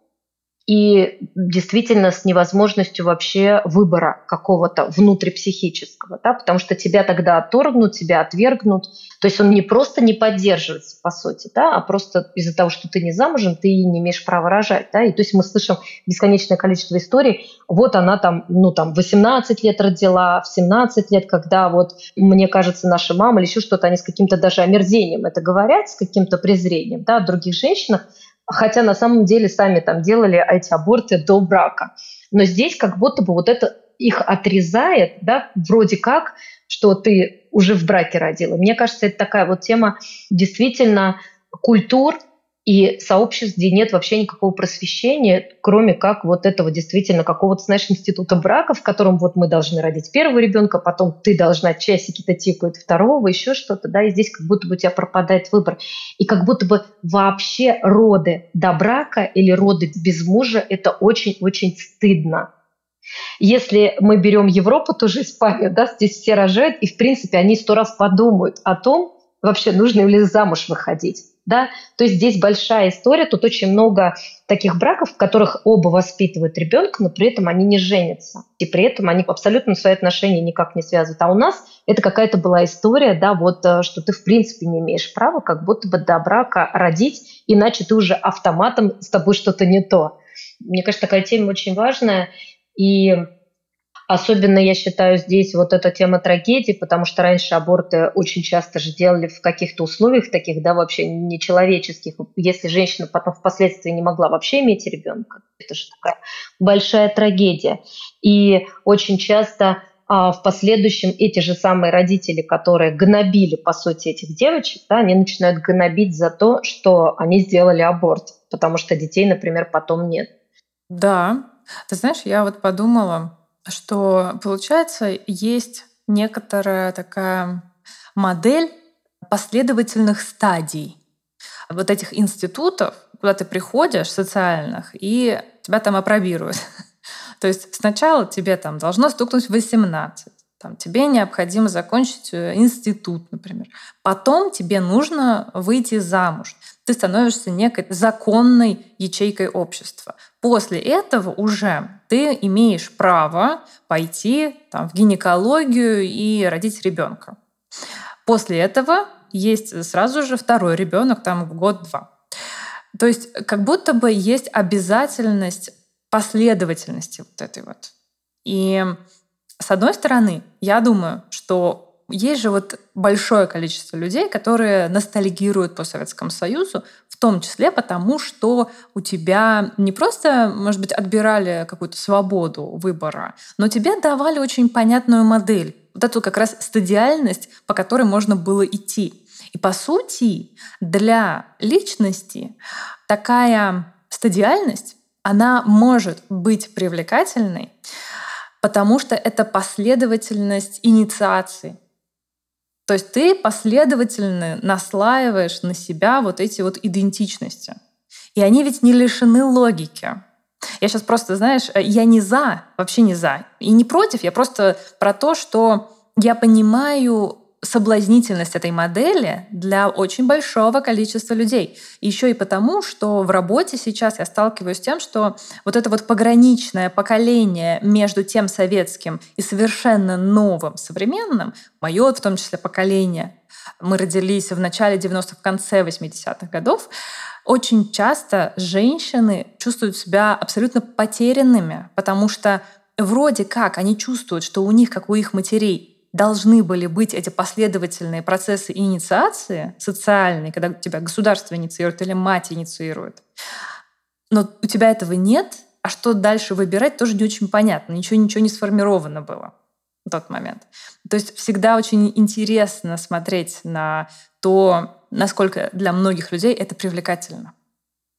и действительно с невозможностью вообще выбора какого-то внутрипсихического, да, потому что тебя тогда отторгнут, тебя отвергнут. То есть он не просто не поддерживается, по сути, да, а просто из-за того, что ты не замужем, ты не имеешь права рожать. Да, и то есть мы слышим бесконечное количество историй. Вот она там, ну там, 18 лет родила, в 17 лет, когда вот, мне кажется, наша мама или еще что-то, они с каким-то даже омерзением это говорят, с каким-то презрением, да, других женщинах, хотя на самом деле сами там делали эти аборты до брака. Но здесь как будто бы вот это их отрезает, да, вроде как, что ты уже в браке родила. Мне кажется, это такая вот тема действительно культур, и сообществ, где нет вообще никакого просвещения, кроме как вот этого действительно какого-то, знаешь, института брака, в котором вот мы должны родить первого ребенка, потом ты должна часики-то тикают второго, еще что-то, да, и здесь как будто бы у тебя пропадает выбор. И как будто бы вообще роды до брака или роды без мужа – это очень-очень стыдно. Если мы берем Европу, тоже Испанию, да, здесь все рожают, и, в принципе, они сто раз подумают о том, вообще нужно ли замуж выходить да, то есть здесь большая история, тут очень много таких браков, в которых оба воспитывают ребенка, но при этом они не женятся, и при этом они абсолютно свои отношения никак не связывают. А у нас это какая-то была история, да, вот, э, что ты в принципе не имеешь права как будто бы до брака родить, иначе ты уже автоматом с тобой что-то не то. Мне кажется, такая тема очень важная, и Особенно, я считаю, здесь вот эта тема трагедии, потому что раньше аборты очень часто же делали в каких-то условиях таких, да, вообще нечеловеческих. Если женщина потом впоследствии не могла вообще иметь ребенка, это же такая большая трагедия. И очень часто а в последующем эти же самые родители, которые гнобили, по сути, этих девочек, да, они начинают гнобить за то, что они сделали аборт, потому что детей, например, потом нет. Да. Ты знаешь, я вот подумала, что получается есть некоторая такая модель последовательных стадий вот этих институтов, куда ты приходишь, социальных, и тебя там опробируют. То есть сначала тебе там должно стукнуть 18, там, тебе необходимо закончить э, институт, например. Потом тебе нужно выйти замуж ты становишься некой законной ячейкой общества. После этого уже ты имеешь право пойти там, в гинекологию и родить ребенка. После этого есть сразу же второй ребенок, там год-два. То есть как будто бы есть обязательность последовательности вот этой вот. И с одной стороны, я думаю, что есть же вот большое количество людей, которые ностальгируют по Советскому Союзу, в том числе потому, что у тебя не просто, может быть, отбирали какую-то свободу выбора, но тебе давали очень понятную модель. Вот эту как раз стадиальность, по которой можно было идти. И по сути, для личности такая стадиальность, она может быть привлекательной, потому что это последовательность инициации. То есть ты последовательно наслаиваешь на себя вот эти вот идентичности. И они ведь не лишены логики. Я сейчас просто, знаешь, э, я не за, вообще не за. И не против, я просто про то, что я понимаю соблазнительность этой модели для очень большого количества людей. Еще и потому, что в работе сейчас я сталкиваюсь с тем, что вот это вот пограничное поколение между тем советским и совершенно новым, современным, мое в том числе поколение, мы родились в начале 90-х, в конце 80-х годов, очень часто женщины чувствуют себя абсолютно потерянными, потому что вроде как они чувствуют, что у них, как у их матерей, должны были быть эти последовательные процессы инициации социальные, когда тебя государство инициирует или мать инициирует. Но у тебя этого нет, а что дальше выбирать, тоже не очень понятно. Ничего, ничего не сформировано было в тот момент. То есть всегда очень интересно смотреть на то, насколько для многих людей это привлекательно.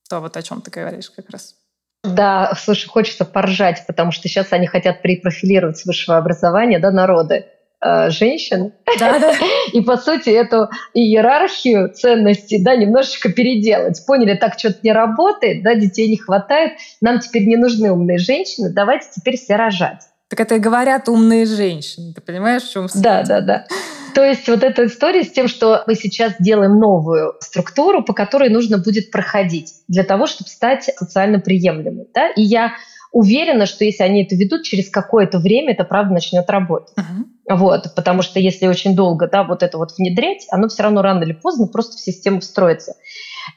То, вот о чем ты говоришь как раз. Да, слушай, хочется поржать, потому что сейчас они хотят припрофилировать с высшего образования да, народы э, женщин. Да, да. И, по сути, эту иерархию ценностей да, немножечко переделать. Поняли, так что-то не работает, да, детей не хватает, нам теперь не нужны умные женщины, давайте теперь все рожать. Так это и говорят умные женщины. Ты понимаешь, в чем смысл? Да, да, да. То есть вот эта история с тем, что мы сейчас делаем новую структуру, по которой нужно будет проходить для того, чтобы стать социально приемлемой. Да? И я уверена, что если они это ведут, через какое-то время это правда начнет работать. Uh-huh. Вот, потому что если очень долго да, вот это вот внедрять, оно все равно рано или поздно просто в систему встроится.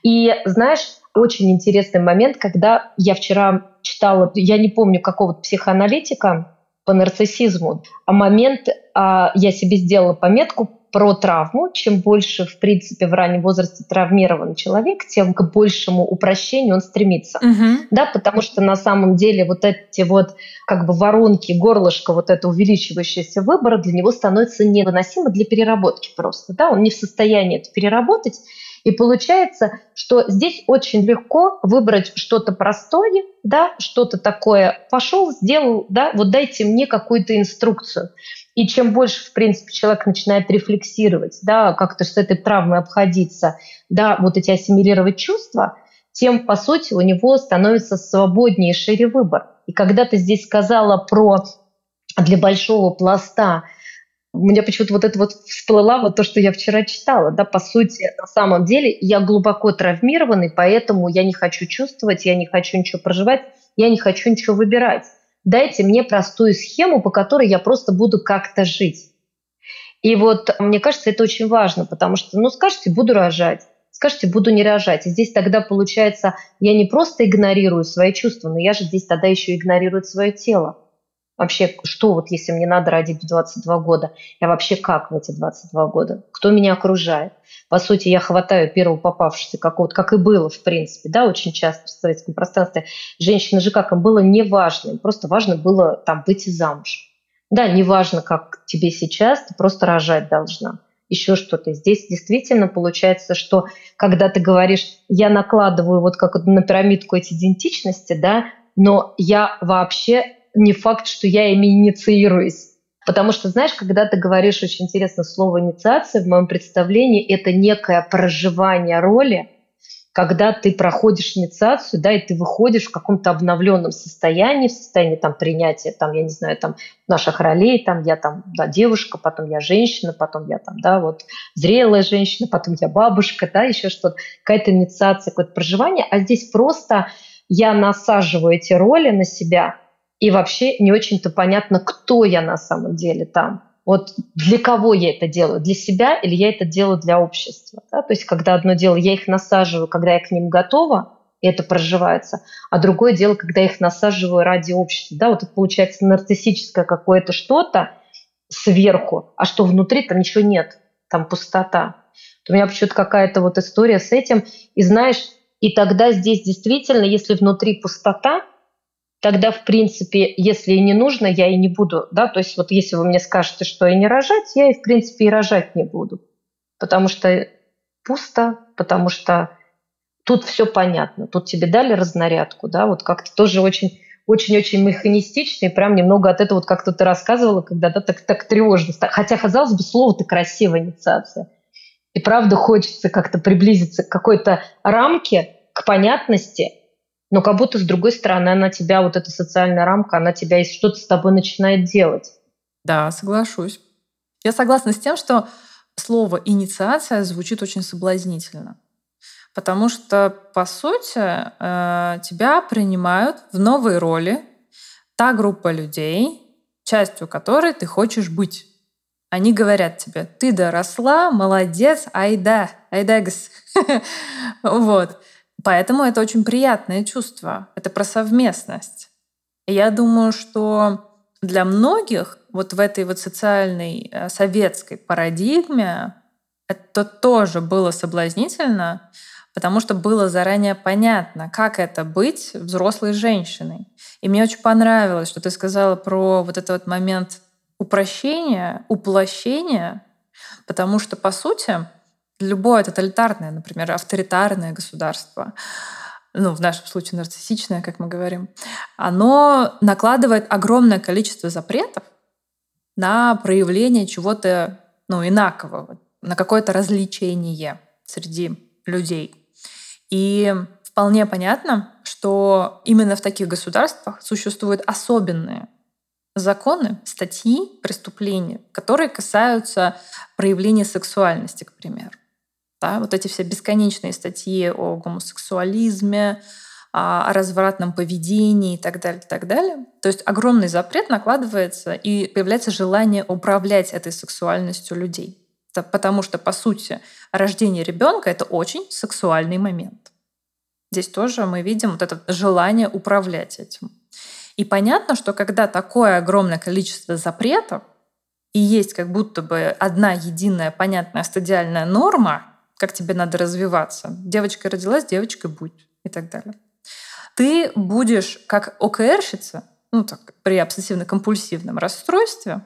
И знаешь, очень интересный момент, когда я вчера читала, я не помню какого-то психоаналитика, по нарциссизму. А момент, а, я себе сделала пометку про травму. Чем больше, в принципе, в раннем возрасте травмирован человек, тем к большему упрощению он стремится. Угу. Да, потому что на самом деле вот эти вот как бы воронки, горлышко, вот это увеличивающееся выбора для него становится невыносимо для переработки просто. Да, он не в состоянии это переработать, и получается, что здесь очень легко выбрать что-то простое, да, что-то такое, пошел, сделал, да, вот дайте мне какую-то инструкцию. И чем больше, в принципе, человек начинает рефлексировать, да, как-то с этой травмой обходиться, да, вот эти ассимилировать чувства, тем, по сути, у него становится свободнее и шире выбор. И когда ты здесь сказала про для большого пласта у меня почему-то вот это вот всплыла вот то, что я вчера читала. Да, по сути, на самом деле я глубоко травмированный, поэтому я не хочу чувствовать, я не хочу ничего проживать, я не хочу ничего выбирать. Дайте мне простую схему, по которой я просто буду как-то жить. И вот мне кажется, это очень важно, потому что, ну, скажете, буду рожать, скажете, буду не рожать. И здесь тогда получается, я не просто игнорирую свои чувства, но я же здесь тогда еще игнорирую свое тело. Вообще, что вот если мне надо родить в 22 года, я вообще как в эти 22 года? Кто меня окружает? По сути, я хватаю первого попавшегося какого-то, как и было, в принципе, да, очень часто в советском пространстве. Женщины же как им было неважно, им просто важно было там выйти замуж. Да, неважно, как тебе сейчас, ты просто рожать должна еще что-то. Здесь действительно получается, что когда ты говоришь, я накладываю вот как на пирамидку эти идентичности, да, но я вообще не факт, что я ими инициируюсь. Потому что, знаешь, когда ты говоришь очень интересно слово инициация, в моем представлении это некое проживание роли, когда ты проходишь инициацию, да, и ты выходишь в каком-то обновленном состоянии, в состоянии там принятия, там, я не знаю, там наших ролей, там я там, да, девушка, потом я женщина, потом я там, да, вот зрелая женщина, потом я бабушка, да, еще что-то, какая-то инициация, какое-то проживание, а здесь просто я насаживаю эти роли на себя, и вообще не очень-то понятно, кто я на самом деле там. Вот для кого я это делаю? Для себя или я это делаю для общества? Да? То есть, когда одно дело, я их насаживаю, когда я к ним готова, и это проживается, а другое дело, когда я их насаживаю ради общества. Да? Вот это получается нарциссическое какое-то что-то сверху, а что внутри, там ничего нет, там пустота. У меня почему-то какая-то вот история с этим. И знаешь, и тогда здесь действительно, если внутри пустота, тогда, в принципе, если и не нужно, я и не буду, да, то есть вот если вы мне скажете, что и не рожать, я и, в принципе, и рожать не буду, потому что пусто, потому что тут все понятно, тут тебе дали разнарядку, да, вот как-то тоже очень очень-очень механистично, и прям немного от этого, вот как-то ты рассказывала, когда да, так, так тревожно. Хотя, казалось бы, слово-то красивая инициация. И правда хочется как-то приблизиться к какой-то рамке, к понятности, но как будто с другой стороны она тебя, вот эта социальная рамка, она тебя и что-то с тобой начинает делать. Да, соглашусь. Я согласна с тем, что слово инициация звучит очень соблазнительно. Потому что, по сути, э, тебя принимают в новой роли та группа людей, частью которой ты хочешь быть. Они говорят тебе, ты доросла, молодец, айда, айдагс. Вот. Поэтому это очень приятное чувство. Это про совместность. И я думаю, что для многих вот в этой вот социальной э, советской парадигме это тоже было соблазнительно, потому что было заранее понятно, как это быть взрослой женщиной. И мне очень понравилось, что ты сказала про вот этот вот момент упрощения, уплощения, потому что, по сути, любое тоталитарное, например, авторитарное государство, ну, в нашем случае нарциссичное, как мы говорим, оно накладывает огромное количество запретов на проявление чего-то ну, инакового, на какое-то развлечение среди людей. И вполне понятно, что именно в таких государствах существуют особенные законы, статьи преступления, которые касаются проявления сексуальности, к примеру. Да, вот эти все бесконечные статьи о гомосексуализме, о развратном поведении и так далее, и так далее. То есть огромный запрет накладывается, и появляется желание управлять этой сексуальностью людей. Потому что, по сути, рождение ребенка это очень сексуальный момент. Здесь тоже мы видим вот это желание управлять этим. И понятно, что когда такое огромное количество запретов, и есть как будто бы одна единая понятная стадиальная норма, как тебе надо развиваться. Девочка родилась, девочкой будь и так далее. Ты будешь как ОКРщица, ну так, при обсессивно-компульсивном расстройстве,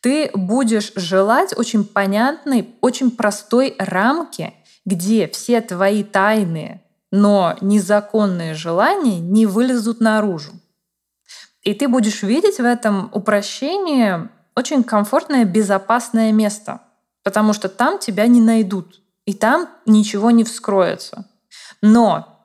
ты будешь желать очень понятной, очень простой рамки, где все твои тайные, но незаконные желания не вылезут наружу. И ты будешь видеть в этом упрощении очень комфортное, безопасное место, потому что там тебя не найдут, и там ничего не вскроется. Но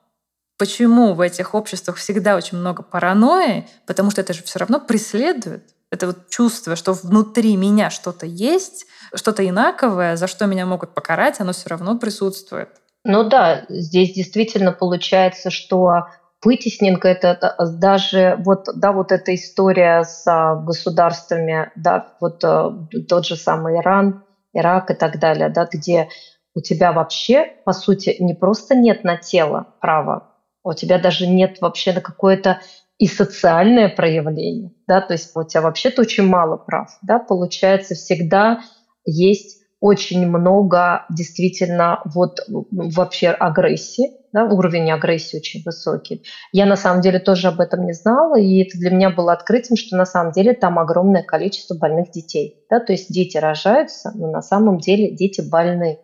почему в этих обществах всегда очень много паранойи? Потому что это же все равно преследует. Это вот чувство, что внутри меня что-то есть, что-то инаковое, за что меня могут покарать, оно все равно присутствует. Ну да, здесь действительно получается, что вытеснен это даже вот, да, вот эта история с а, государствами, да, вот а, тот же самый Иран, Ирак и так далее, да, где у тебя вообще, по сути, не просто нет на тело права, у тебя даже нет вообще на какое-то и социальное проявление, да, то есть у тебя вообще-то очень мало прав, да, получается всегда есть очень много действительно вот вообще агрессии, да, уровень агрессии очень высокий. Я на самом деле тоже об этом не знала, и это для меня было открытием, что на самом деле там огромное количество больных детей. Да, то есть дети рожаются, но на самом деле дети больны.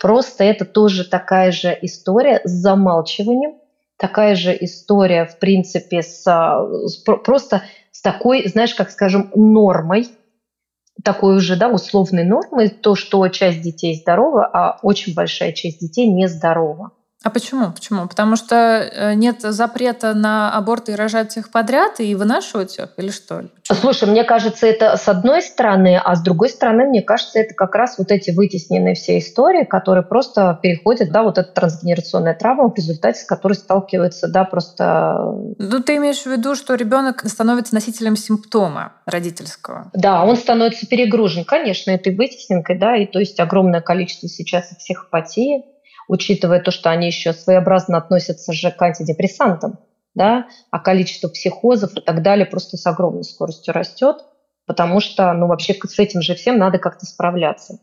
Просто это тоже такая же история с замалчиванием, такая же история, в принципе, с, с просто с такой, знаешь, как скажем, нормой, такой уже да, условной нормой, то, что часть детей здорова, а очень большая часть детей нездорова. А почему? Почему? Потому что э, нет запрета на аборты и рожать их подряд и вынашивать их или что? Почему? Слушай, мне кажется, это с одной стороны, а с другой стороны, мне кажется, это как раз вот эти вытесненные все истории, которые просто переходят, да, вот эта трансгенерационная травма, в результате с которой сталкиваются, да, просто... Ну, ты имеешь в виду, что ребенок становится носителем симптома родительского? Да, он становится перегружен, конечно, этой вытесненкой, да, и то есть огромное количество сейчас психопатии, учитывая то, что они еще своеобразно относятся же к антидепрессантам, да, а количество психозов и так далее просто с огромной скоростью растет, потому что, ну, вообще с этим же всем надо как-то справляться,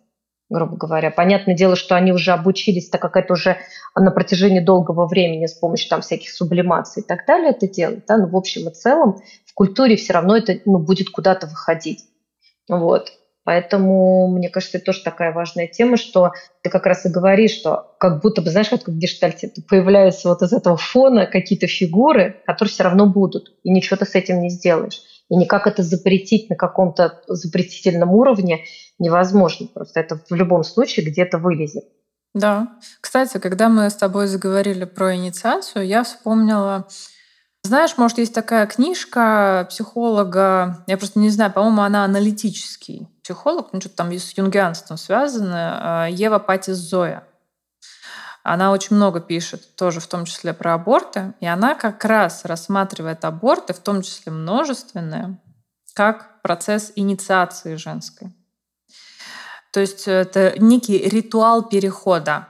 грубо говоря. Понятное дело, что они уже обучились, так как это уже на протяжении долгого времени с помощью там всяких сублимаций и так далее это делать, да, но в общем и целом в культуре все равно это ну, будет куда-то выходить. Вот. Поэтому, мне кажется, это тоже такая важная тема, что ты как раз и говоришь, что как будто бы, знаешь, как в гештальте появляются вот из этого фона какие-то фигуры, которые все равно будут, и ничего ты с этим не сделаешь. И никак это запретить на каком-то запретительном уровне невозможно. Просто это в любом случае где-то вылезет. Да. Кстати, когда мы с тобой заговорили про инициацию, я вспомнила Знаешь, может, есть такая книжка психолога, я просто не знаю, по-моему, она аналитический психолог, ну что-то там с юнгианством связано, э, Ева Патис Зоя. Она очень много пишет, тоже в том числе про аборты, и она как раз рассматривает аборты, в том числе множественные, как процесс инициации женской. То есть это некий ритуал перехода.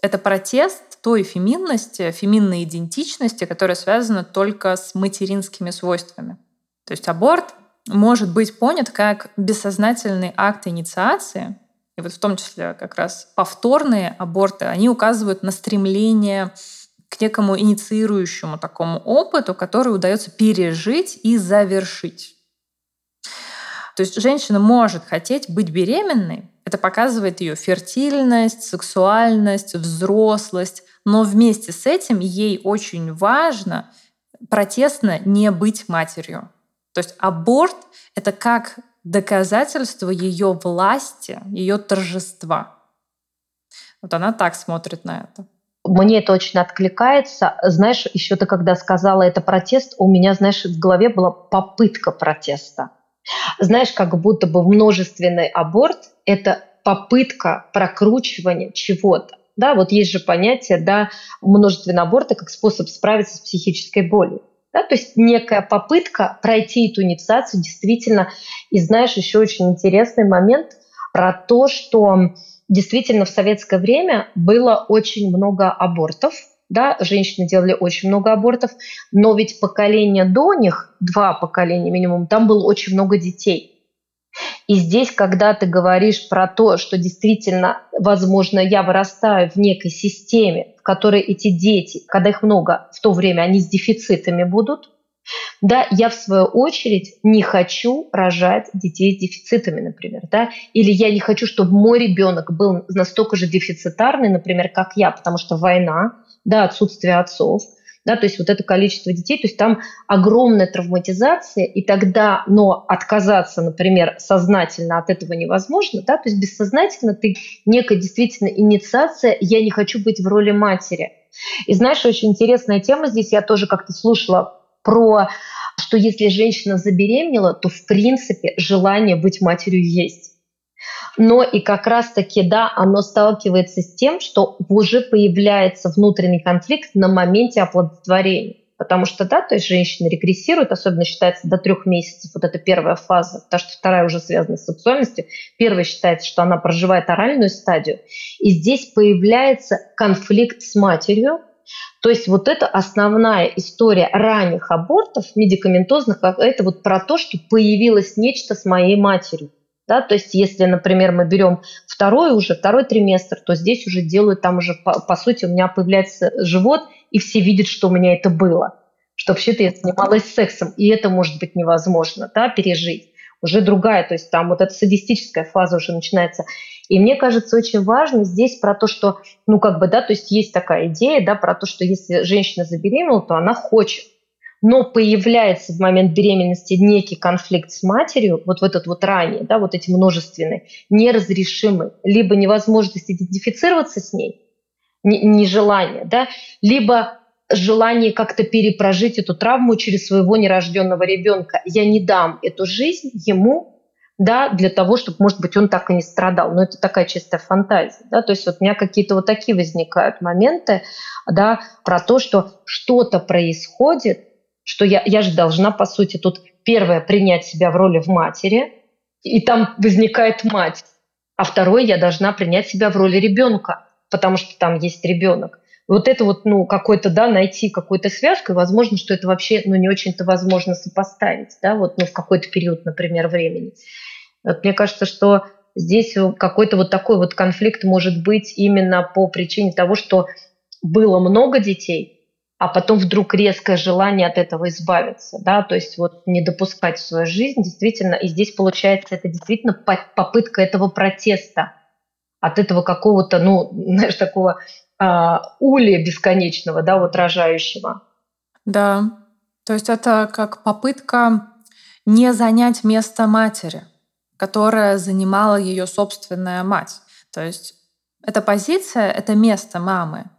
Это протест той феминности, феминной идентичности, которая связана только с материнскими свойствами. То есть аборт может быть понят как бессознательный акт инициации, и вот в том числе как раз повторные аборты, они указывают на стремление к некому инициирующему такому опыту, который удается пережить и завершить. То есть женщина может хотеть быть беременной, это показывает ее фертильность, сексуальность, взрослость, но вместе с этим ей очень важно протестно не быть матерью. То есть аборт — это как доказательство ее власти, ее торжества. Вот она так смотрит на это. Мне это очень откликается. Знаешь, еще ты когда сказала это протест, у меня, знаешь, в голове была попытка протеста. Знаешь, как будто бы множественный аборт – это попытка прокручивания чего-то. Да, вот есть же понятие, да, множественного аборта как способ справиться с психической болью. Да, то есть некая попытка пройти эту инициацию действительно. И знаешь, еще очень интересный момент про то, что действительно в советское время было очень много абортов, да, женщины делали очень много абортов, но ведь поколение до них, два поколения минимум, там было очень много детей. И здесь, когда ты говоришь про то, что действительно, возможно, я вырастаю в некой системе, в которой эти дети, когда их много в то время, они с дефицитами будут, да, я в свою очередь не хочу рожать детей с дефицитами, например, да, или я не хочу, чтобы мой ребенок был настолько же дефицитарный, например, как я, потому что война, да, отсутствие отцов, да, то есть вот это количество детей, то есть там огромная травматизация, и тогда, но отказаться, например, сознательно от этого невозможно, да, то есть бессознательно ты некая действительно инициация, я не хочу быть в роли матери. И знаешь, очень интересная тема здесь, я тоже как-то слушала про что если женщина забеременела, то в принципе желание быть матерью есть но и как раз-таки, да, оно сталкивается с тем, что уже появляется внутренний конфликт на моменте оплодотворения. Потому что, да, то есть женщина регрессирует, особенно считается до трех месяцев, вот это первая фаза, потому что вторая уже связана с сексуальностью. Первая считается, что она проживает оральную стадию. И здесь появляется конфликт с матерью, то есть вот это основная история ранних абортов медикаментозных, это вот про то, что появилось нечто с моей матерью. Да, то есть если, например, мы берем второй уже, второй триместр, то здесь уже делают, там уже, по, по сути, у меня появляется живот, и все видят, что у меня это было. Что вообще-то я занималась сексом, и это может быть невозможно, да, пережить. Уже другая, то есть там вот эта садистическая фаза уже начинается. И мне кажется, очень важно здесь про то, что, ну, как бы, да, то есть есть такая идея, да, про то, что если женщина забеременела, то она хочет но появляется в момент беременности некий конфликт с матерью, вот в этот вот ранее, да, вот эти множественные, неразрешимый, либо невозможность идентифицироваться с ней, нежелание, да, либо желание как-то перепрожить эту травму через своего нерожденного ребенка. Я не дам эту жизнь ему, да, для того, чтобы, может быть, он так и не страдал. Но это такая чистая фантазия, да, то есть вот у меня какие-то вот такие возникают моменты, да, про то, что что-то происходит, что я, я же должна, по сути, тут первое принять себя в роли в матери, и там возникает мать, а второе я должна принять себя в роли ребенка, потому что там есть ребенок. Вот это вот, ну, какой-то, да, найти какую-то связку, и возможно, что это вообще, ну, не очень-то возможно сопоставить, да, вот, ну, в какой-то период, например, времени. Вот мне кажется, что здесь какой-то вот такой вот конфликт может быть именно по причине того, что было много детей, а потом вдруг резкое желание от этого избавиться, да, то есть вот не допускать в свою жизнь, действительно, и здесь получается это действительно попытка этого протеста от этого какого-то, ну, знаешь, такого а, уля бесконечного, да, вот рожающего. Да, то есть это как попытка не занять место матери, которая занимала ее собственная мать. То есть эта позиция — это место мамы,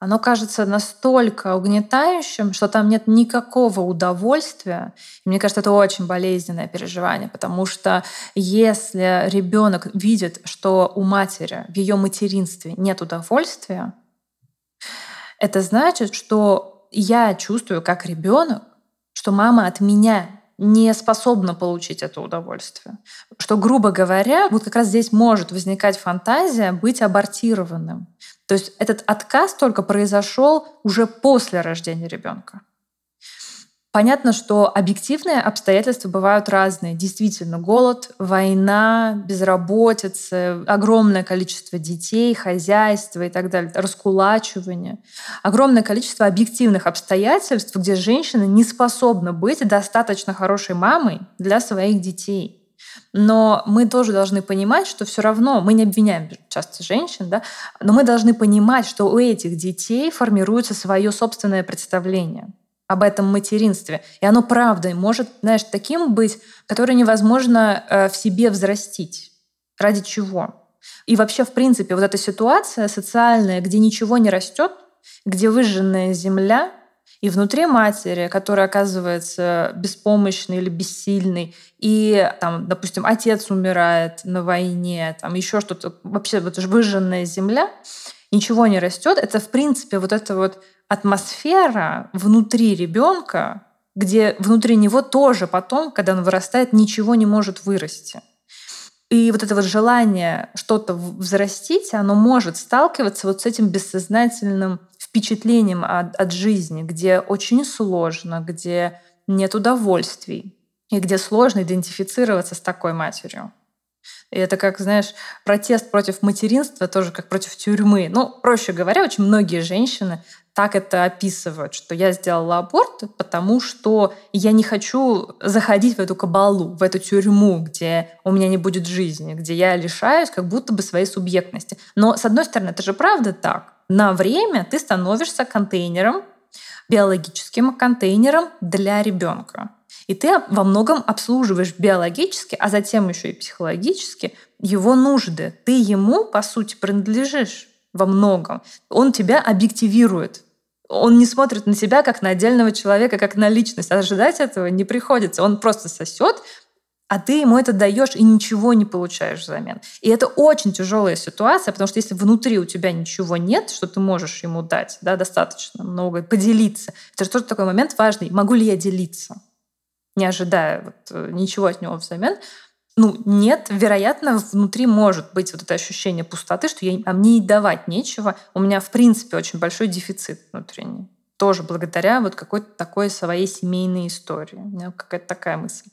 оно кажется настолько угнетающим, что там нет никакого удовольствия. И мне кажется, это очень болезненное переживание, потому что если ребенок видит, что у матери в ее материнстве нет удовольствия, это значит, что я чувствую как ребенок, что мама от меня не способна получить это удовольствие. Что, грубо говоря, вот как раз здесь может возникать фантазия быть абортированным. То есть этот отказ только произошел уже после рождения ребенка. Понятно, что объективные обстоятельства бывают разные. Действительно, голод, война, безработица, огромное количество детей, хозяйство и так далее, раскулачивание. Огромное количество объективных обстоятельств, где женщина не способна быть достаточно хорошей мамой для своих детей. Но мы тоже должны понимать, что все равно мы не обвиняем часто женщин, да, но мы должны понимать, что у этих детей формируется свое собственное представление об этом материнстве. И оно правда может, знаешь, таким быть, которое невозможно э, в себе взрастить. Ради чего? И вообще, в принципе, вот эта ситуация социальная, где ничего не растет, где выжженная земля, и внутри матери, которая оказывается беспомощной или бессильной, и там, допустим, отец умирает на войне, там еще что-то, вообще вот выжженная земля, ничего не растет, это в принципе вот это вот атмосфера внутри ребенка, где внутри него тоже потом, когда он вырастает, ничего не может вырасти. И вот это вот желание что-то взрастить, оно может сталкиваться вот с этим бессознательным впечатлением от, от жизни, где очень сложно, где нет удовольствий, и где сложно идентифицироваться с такой матерью. И это как, знаешь, протест против материнства, тоже как против тюрьмы. Ну, проще говоря, очень многие женщины так это описывают, что я сделала аборт, потому что я не хочу заходить в эту кабалу, в эту тюрьму, где у меня не будет жизни, где я лишаюсь как будто бы своей субъектности. Но, с одной стороны, это же правда так. На время ты становишься контейнером, биологическим контейнером для ребенка. И ты во многом обслуживаешь биологически, а затем еще и психологически его нужды. Ты ему, по сути, принадлежишь во многом. Он тебя объективирует. Он не смотрит на себя как на отдельного человека, как на личность. Ожидать этого не приходится. Он просто сосет, а ты ему это даешь и ничего не получаешь взамен. И это очень тяжелая ситуация, потому что если внутри у тебя ничего нет, что ты можешь ему дать, да, достаточно много, поделиться, это же тоже такой момент важный. Могу ли я делиться? Не ожидая вот, э, ничего от него взамен ну, нет, вероятно, внутри может быть вот это ощущение пустоты, что я, а мне и давать нечего. У меня, в принципе, очень большой дефицит внутренний. Тоже благодаря вот какой-то такой своей семейной истории. У меня какая-то такая мысль.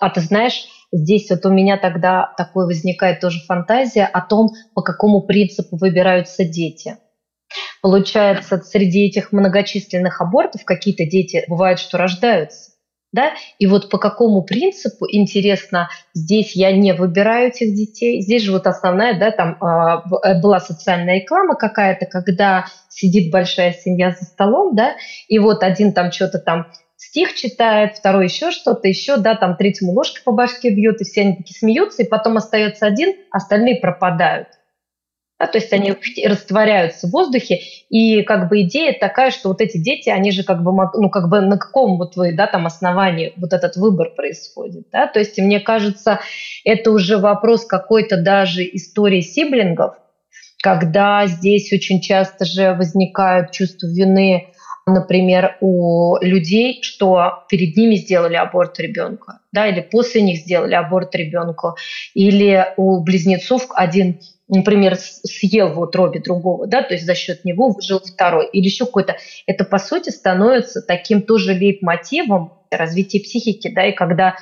А ты знаешь, здесь вот у меня тогда такой возникает тоже фантазия о том, по какому принципу выбираются дети. Получается, среди этих многочисленных абортов какие-то дети бывают, что рождаются да? И вот по какому принципу, интересно, здесь я не выбираю этих детей. Здесь же вот основная, да, там э, была социальная реклама какая-то, когда сидит большая семья за столом, да, и вот один там что-то там стих читает, второй еще что-то, еще, да, там третьему ложкой по башке бьет, и все они такие смеются, и потом остается один, остальные пропадают. Да, то есть они растворяются в воздухе, и как бы идея такая, что вот эти дети, они же как бы, ну как бы на каком вот вы, да, там основании вот этот выбор происходит, да, то есть мне кажется, это уже вопрос какой-то даже истории сиблингов, когда здесь очень часто же возникают чувство вины, например, у людей, что перед ними сделали аборт ребенка, да, или после них сделали аборт ребенку, или у близнецов один например, съел в утробе другого, да, то есть за счет него жил второй, или еще какой-то, это по сути становится таким тоже лейб-мотивом развития психики, да, и когда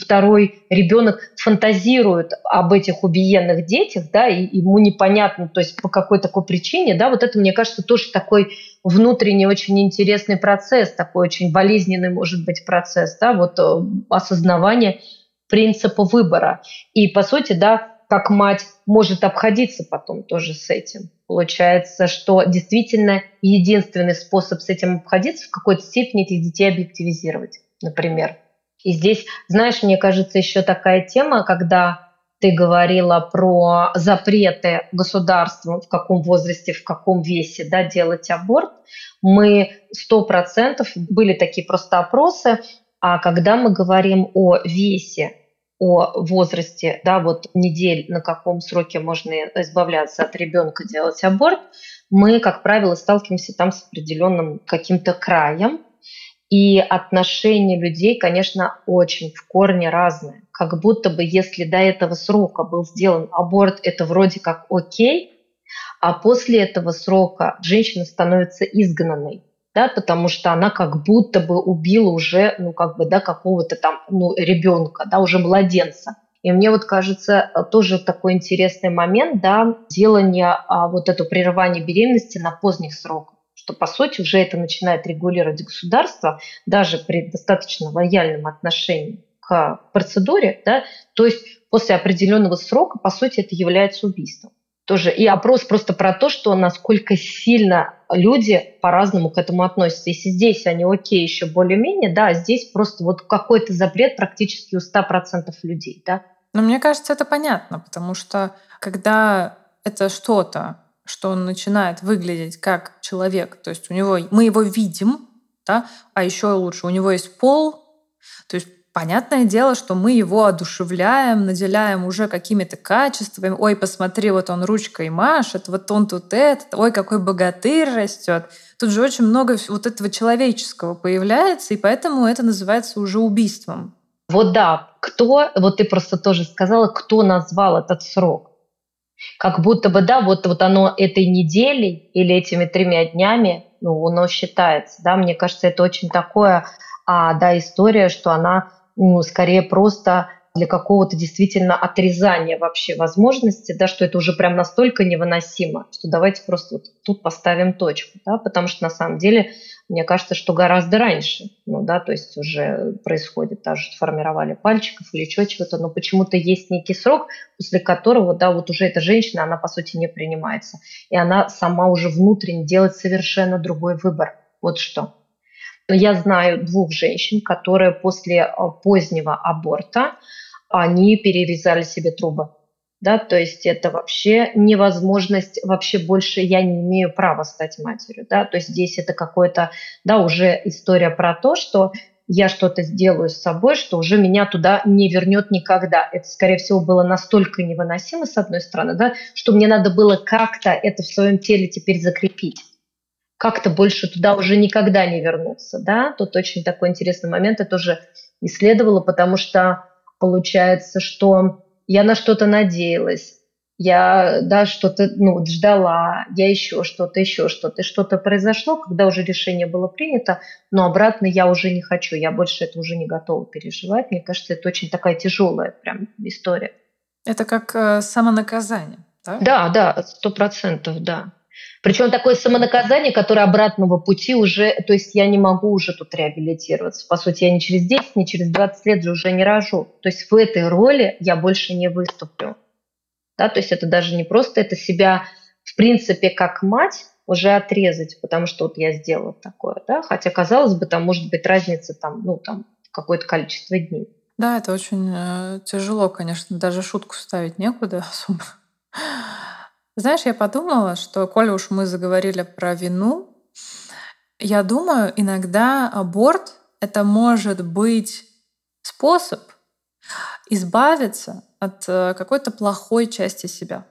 второй ребенок фантазирует об этих убиенных детях, да, и ему непонятно, то есть по какой такой причине, да, вот это, мне кажется, тоже такой внутренний очень интересный процесс, такой очень болезненный, может быть, процесс, да, вот э, осознавание принципа выбора. И, по сути, да, как мать может обходиться потом тоже с этим. Получается, что действительно единственный способ с этим обходиться в какой-то степени этих детей объективизировать, например. И здесь, знаешь, мне кажется, еще такая тема, когда ты говорила про запреты государства, в каком возрасте, в каком весе да, делать аборт. Мы сто процентов были такие просто опросы, а когда мы говорим о весе, о возрасте, да, вот недель, на каком сроке можно избавляться от ребенка, делать аборт, мы, как правило, сталкиваемся там с определенным каким-то краем, и отношения людей, конечно, очень в корне разные. Как будто бы если до этого срока был сделан аборт, это вроде как окей, а после этого срока женщина становится изгнанной, да, потому что она как будто бы убила уже, ну, как бы, да, какого-то там, ну, ребенка, да, уже младенца. И мне вот кажется, тоже такой интересный момент, да, делание а, вот это прерывание беременности на поздних сроках что, по сути, уже это начинает регулировать государство, даже при достаточно лояльном отношении к процедуре, да, то есть после определенного срока, по сути, это является убийством. Тоже. И опрос просто про то, что насколько сильно люди по-разному к этому относятся. Если здесь они окей, еще более-менее, да, а здесь просто вот какой-то запрет практически у 100% людей, да. Но мне кажется, это понятно, потому что когда это что-то, что он начинает выглядеть как человек. То есть у него мы его видим, да, а еще лучше, у него есть пол. То есть понятное дело, что мы его одушевляем, наделяем уже какими-то качествами. Ой, посмотри, вот он ручкой машет, вот он тут этот, ой, какой богатырь растет. Тут же очень много вот этого человеческого появляется, и поэтому это называется уже убийством. Вот да, кто, вот ты просто тоже сказала, кто назвал этот срок. Как будто бы, да, вот, вот оно этой неделей или этими тремя днями, ну, оно считается, да, мне кажется, это очень такое, а, да, история, что она, ну, скорее просто для какого-то действительно отрезания вообще возможности, да, что это уже прям настолько невыносимо, что давайте просто вот тут поставим точку, да, потому что на самом деле мне кажется, что гораздо раньше, ну да, то есть уже происходит даже формировали пальчиков или еще чего-то, но почему-то есть некий срок, после которого, да, вот уже эта женщина, она по сути не принимается, и она сама уже внутренне делает совершенно другой выбор. Вот что. Я знаю двух женщин, которые после а, позднего аборта, они перерезали себе трубы. Да, то есть это вообще невозможность, вообще больше я не имею права стать матерью, да, то есть здесь это какое-то, да, уже история про то, что я что-то сделаю с собой, что уже меня туда не вернет никогда. Это, скорее всего, было настолько невыносимо, с одной стороны, да, что мне надо было как-то это в своем теле теперь закрепить как-то больше туда уже никогда не вернуться, да, тут очень такой интересный момент, я тоже исследовала, потому что получается, что я на что-то надеялась, я да, что-то ну, ждала, я еще что-то, еще что-то. И что-то произошло, когда уже решение было принято, но обратно я уже не хочу, я больше это уже не готова переживать. Мне кажется, это очень такая тяжелая прям история. Это как э, самонаказание, да? Да, да, сто процентов, да. Причем такое самонаказание, которое обратного пути уже, то есть я не могу уже тут реабилитироваться. По сути, я не через 10, не через 20 лет же уже не рожу. То есть в этой роли я больше не выступлю. Да, то есть это даже не просто это себя, в принципе, как мать уже отрезать, потому что вот я сделала такое, да, хотя, казалось бы, там может быть разница там, ну, там, какое-то количество дней. Да, это очень э, тяжело, конечно, даже шутку ставить некуда особо. Знаешь, я подумала, что, коли уж мы заговорили про вину, я думаю, иногда аборт — это может быть способ избавиться от э, какой-то плохой части себя.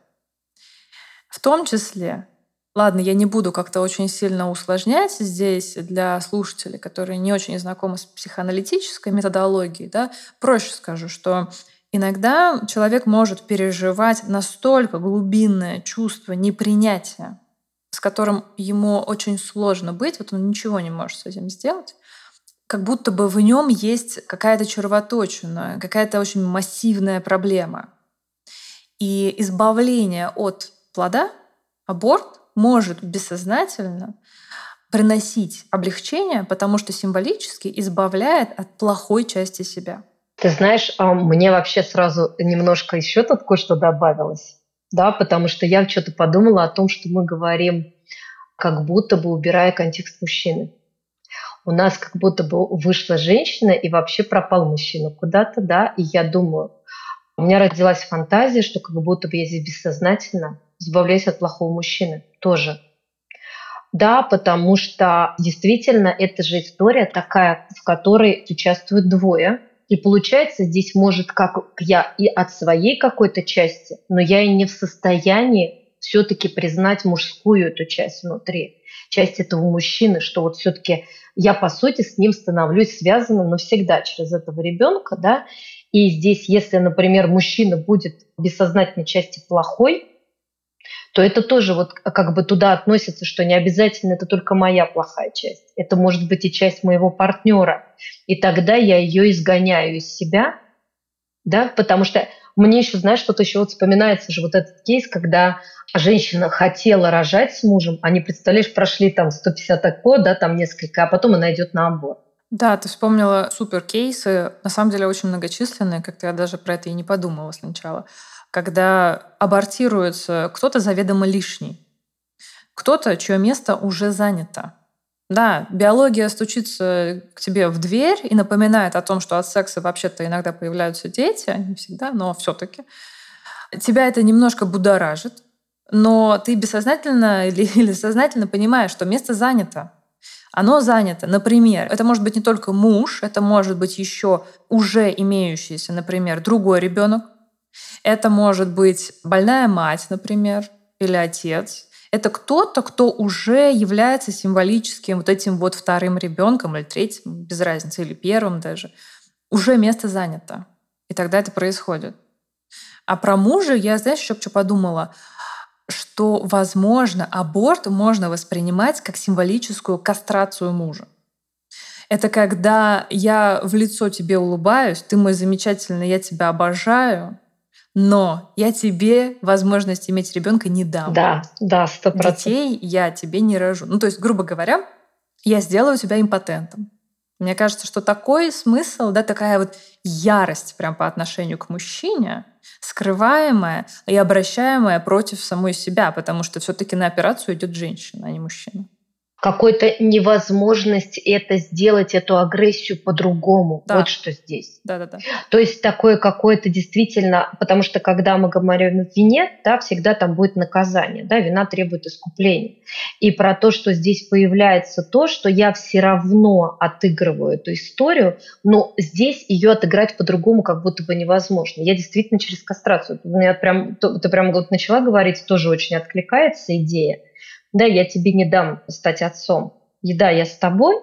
В том числе, ладно, я не буду как-то очень сильно усложнять здесь для слушателей, которые не очень знакомы с психоаналитической методологией, да, проще скажу, что Иногда человек может переживать настолько глубинное чувство непринятия, с которым ему очень сложно быть, вот он ничего не может с этим сделать, как будто бы в нем есть какая-то червоточина, какая-то очень массивная проблема. И избавление от плода, аборт, может бессознательно приносить облегчение, потому что символически избавляет от плохой части себя. Ты знаешь, а мне вообще сразу немножко еще тут кое-что добавилось, да, потому что я что-то подумала о том, что мы говорим, как будто бы убирая контекст мужчины. У нас как будто бы вышла женщина и вообще пропал мужчина куда-то, да, и я думаю, У меня родилась фантазия, что как будто бы я здесь бессознательно избавляюсь от плохого мужчины тоже. Да, потому что действительно это же история такая, в которой участвуют двое. И получается, здесь может как я и от своей какой-то части, но я и не в состоянии все-таки признать мужскую эту часть внутри, часть этого мужчины, что вот все-таки я, по сути, с ним становлюсь связанным навсегда через этого ребенка, да, и здесь, если, например, мужчина будет бессознательной части плохой, то это тоже вот как бы туда относится, что не обязательно это только моя плохая часть. Это может быть и часть моего партнера. И тогда я ее изгоняю из себя, да, потому что мне еще, знаешь, что-то еще вот вспоминается же вот этот кейс, когда женщина хотела рожать с мужем, они, представляешь, прошли там 150 АКО, да, там несколько, а потом она идет на аборт. Да, ты вспомнила супер кейсы, на самом деле очень многочисленные, как-то я даже про это и не подумала сначала когда абортируется кто-то заведомо лишний, кто-то, чье место уже занято. Да, биология стучится к тебе в дверь и напоминает о том, что от секса вообще-то иногда появляются дети, не всегда, но все-таки. Тебя это немножко будоражит, но ты бессознательно или, или сознательно понимаешь, что место занято. Оно занято. Например, это может быть не только муж, это может быть еще уже имеющийся, например, другой ребенок, это может быть больная мать, например, или отец. Это кто-то, кто уже является символическим вот этим вот вторым ребенком или третьим, без разницы, или первым даже. Уже место занято. И тогда это происходит. А про мужа я, знаешь, еще что подумала? Что, возможно, аборт можно воспринимать как символическую кастрацию мужа. Это когда я в лицо тебе улыбаюсь, ты мой замечательный, я тебя обожаю, но я тебе возможность иметь ребенка не дам. Да, да, сто процентов. Детей я тебе не рожу. Ну, то есть, грубо говоря, я сделаю тебя импотентом. Мне кажется, что такой смысл, да, такая вот ярость прям по отношению к мужчине, скрываемая и обращаемая против самой себя, потому что все-таки на операцию идет женщина, а не мужчина какой-то невозможность это сделать, эту агрессию по-другому. Да. Вот что здесь. Да, да, да. То есть такое какое-то действительно, потому что когда мы говорим о вине, да, всегда там будет наказание, да, вина требует искупления. И про то, что здесь появляется то, что я все равно отыгрываю эту историю, но здесь ее отыграть по-другому как будто бы невозможно. Я действительно через кастрацию. У меня прям, ты прям вот начала говорить, тоже очень откликается идея да, я тебе не дам стать отцом. И да, я с тобой,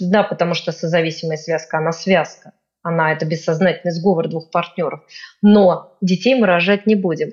да, потому что созависимая связка, она связка, она это бессознательный сговор двух партнеров. Но детей мы рожать не будем.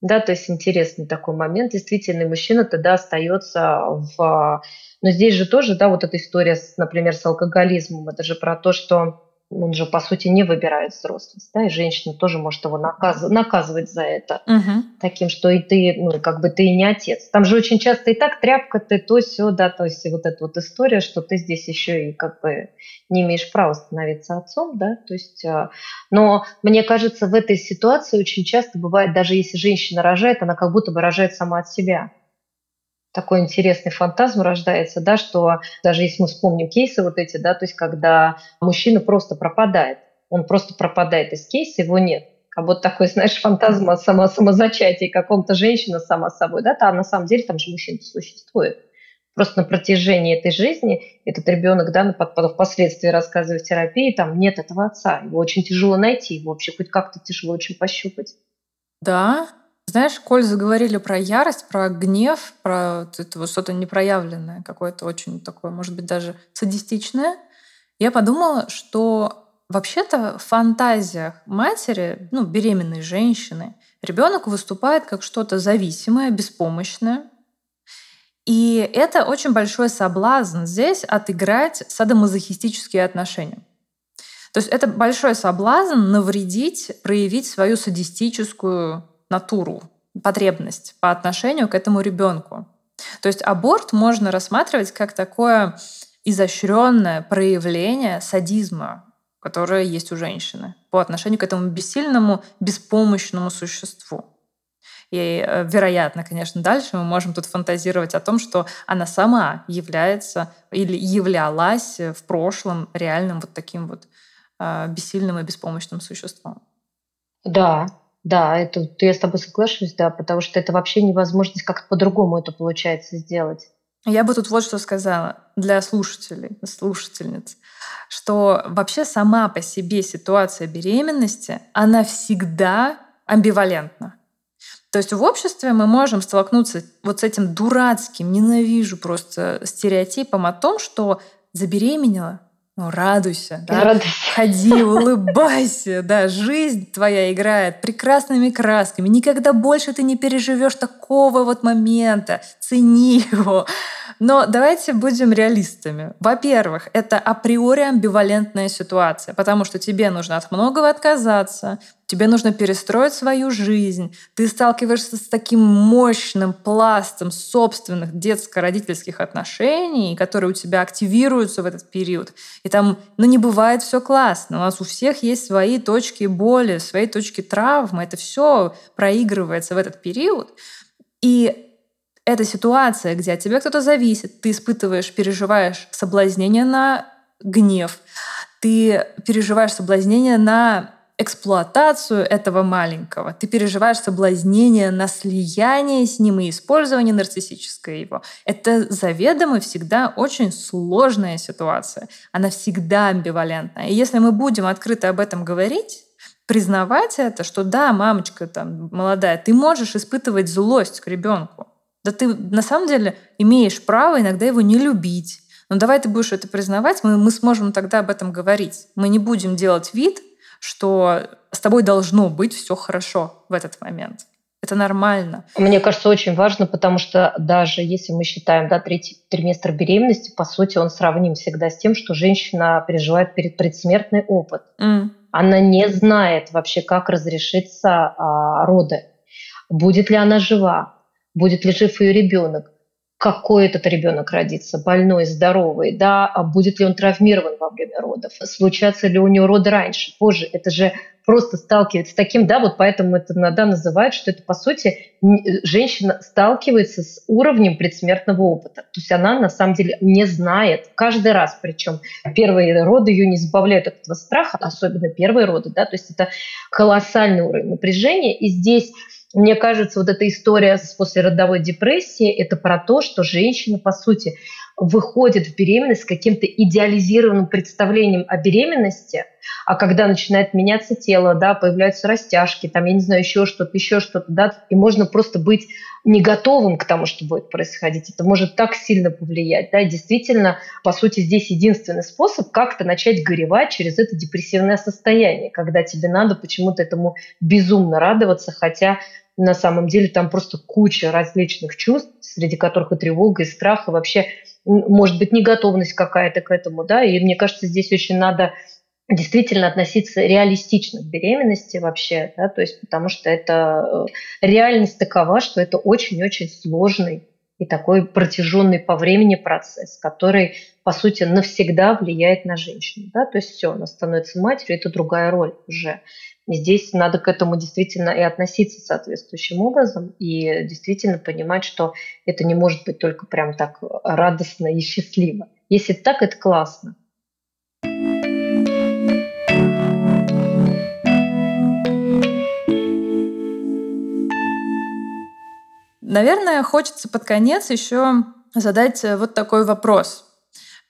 Да, то есть интересный такой момент. Действительно, мужчина тогда остается в... Но здесь же тоже, да, вот эта история, например, с алкоголизмом, это же про то, что он же, по сути, не выбирает взрослость, да, и женщина тоже может его наказ... наказывать за это, угу. таким, что и ты, ну, как бы ты не отец. Там же очень часто и так тряпка, ты то все, да, то есть вот эта вот история, что ты здесь еще и как бы не имеешь права становиться отцом, да, то есть, а, но мне кажется, в этой ситуации очень часто бывает, даже если женщина рожает, она как будто бы рожает сама от себя, такой интересный фантазм рождается, да, что даже если мы вспомним кейсы вот эти, да, то есть когда мужчина просто пропадает, он просто пропадает из кейса, его нет. Как будто такой, знаешь, фантазм о само, самозачатии каком-то женщина сама собой, да, а на самом деле там же мужчина существует. Просто на протяжении этой жизни этот ребенок, да, впоследствии рассказывая в терапии, там нет этого отца, его очень тяжело найти, его вообще хоть как-то тяжело очень пощупать. Да, знаешь, коль заговорили про ярость, про гнев, про это что-то непроявленное, какое-то очень такое, может быть, даже садистичное, я подумала, что вообще-то в фантазиях матери, ну, беременной женщины, ребенок выступает как что-то зависимое, беспомощное. И это очень большой соблазн здесь отыграть садомазохистические отношения. То есть это большой соблазн навредить, проявить свою садистическую натуру, потребность по отношению к этому ребенку. То есть аборт можно рассматривать как такое изощренное проявление садизма, которое есть у женщины по отношению к этому бессильному, беспомощному существу. И, э, вероятно, конечно, дальше мы можем тут фантазировать о том, что она сама является или являлась в прошлом реальным вот таким вот э, бессильным и беспомощным существом. Да, да, это я с тобой соглашусь, да, потому что это вообще невозможность как-то по-другому это получается сделать. Я бы тут вот что сказала для слушателей, слушательниц, что вообще сама по себе ситуация беременности, она всегда амбивалентна. То есть в обществе мы можем столкнуться вот с этим дурацким, ненавижу просто стереотипом о том, что забеременела, ну, радуйся, да? Радуйся. ходи, улыбайся, да, жизнь твоя играет прекрасными красками, никогда больше ты не переживешь такого вот момента, цени его. Но давайте будем реалистами. Во-первых, это априори амбивалентная ситуация, потому что тебе нужно от многого отказаться, тебе нужно перестроить свою жизнь, ты сталкиваешься с таким мощным пластом собственных детско-родительских отношений, которые у тебя активируются в этот период. И там, ну, не бывает все классно. У нас у всех есть свои точки боли, свои точки травмы. Это все проигрывается в этот период. И эта ситуация, где от тебя кто-то зависит, ты испытываешь, переживаешь соблазнение на гнев, ты переживаешь соблазнение на эксплуатацию этого маленького, ты переживаешь соблазнение на слияние с ним и использование нарциссическое его. Это заведомо всегда очень сложная ситуация. Она всегда амбивалентная. И если мы будем открыто об этом говорить, признавать это, что да, мамочка там молодая, ты можешь испытывать злость к ребенку. Да ты на самом деле имеешь право иногда его не любить. Но давай ты будешь это признавать, мы, мы сможем тогда об этом говорить. Мы не будем делать вид, что с тобой должно быть все хорошо в этот момент. Это нормально. Мне кажется, очень важно, потому что даже если мы считаем да, третий триместр беременности, по сути, он сравним всегда с тем, что женщина переживает перед предсмертный опыт. Mm. Она не знает вообще, как разрешиться а, роды. Будет ли она жива? Будет ли жив ее ребенок? какой этот ребенок родится, больной, здоровый, да, а будет ли он травмирован во время родов, случатся ли у него роды раньше, позже. Это же просто сталкивается с таким, да, вот поэтому это иногда называют, что это, по сути, женщина сталкивается с уровнем предсмертного опыта. То есть она, на самом деле, не знает, каждый раз, причем первые роды ее не избавляют от этого страха, особенно первые роды, да, то есть это колоссальный уровень напряжения, и здесь мне кажется, вот эта история с послеродовой депрессией – это про то, что женщина, по сути, выходит в беременность с каким-то идеализированным представлением о беременности, а когда начинает меняться тело, да, появляются растяжки, там, я не знаю, еще что-то, еще что-то, да, и можно просто быть не готовым к тому, что будет происходить. Это может так сильно повлиять, да, действительно, по сути, здесь единственный способ как-то начать горевать через это депрессивное состояние, когда тебе надо почему-то этому безумно радоваться, хотя на самом деле там просто куча различных чувств, среди которых и тревога, и страх, и вообще, может быть, неготовность какая-то к этому, да, и мне кажется, здесь очень надо действительно относиться реалистично к беременности вообще, да, то есть потому что это э, реальность такова, что это очень-очень сложный и такой протяженный по времени процесс, который, по сути, навсегда влияет на женщину. Да? То есть все, она становится матерью, это другая роль уже. Здесь надо к этому действительно и относиться соответствующим образом, и действительно понимать, что это не может быть только прям так радостно и счастливо. Если так, это классно. Наверное, хочется под конец еще задать вот такой вопрос.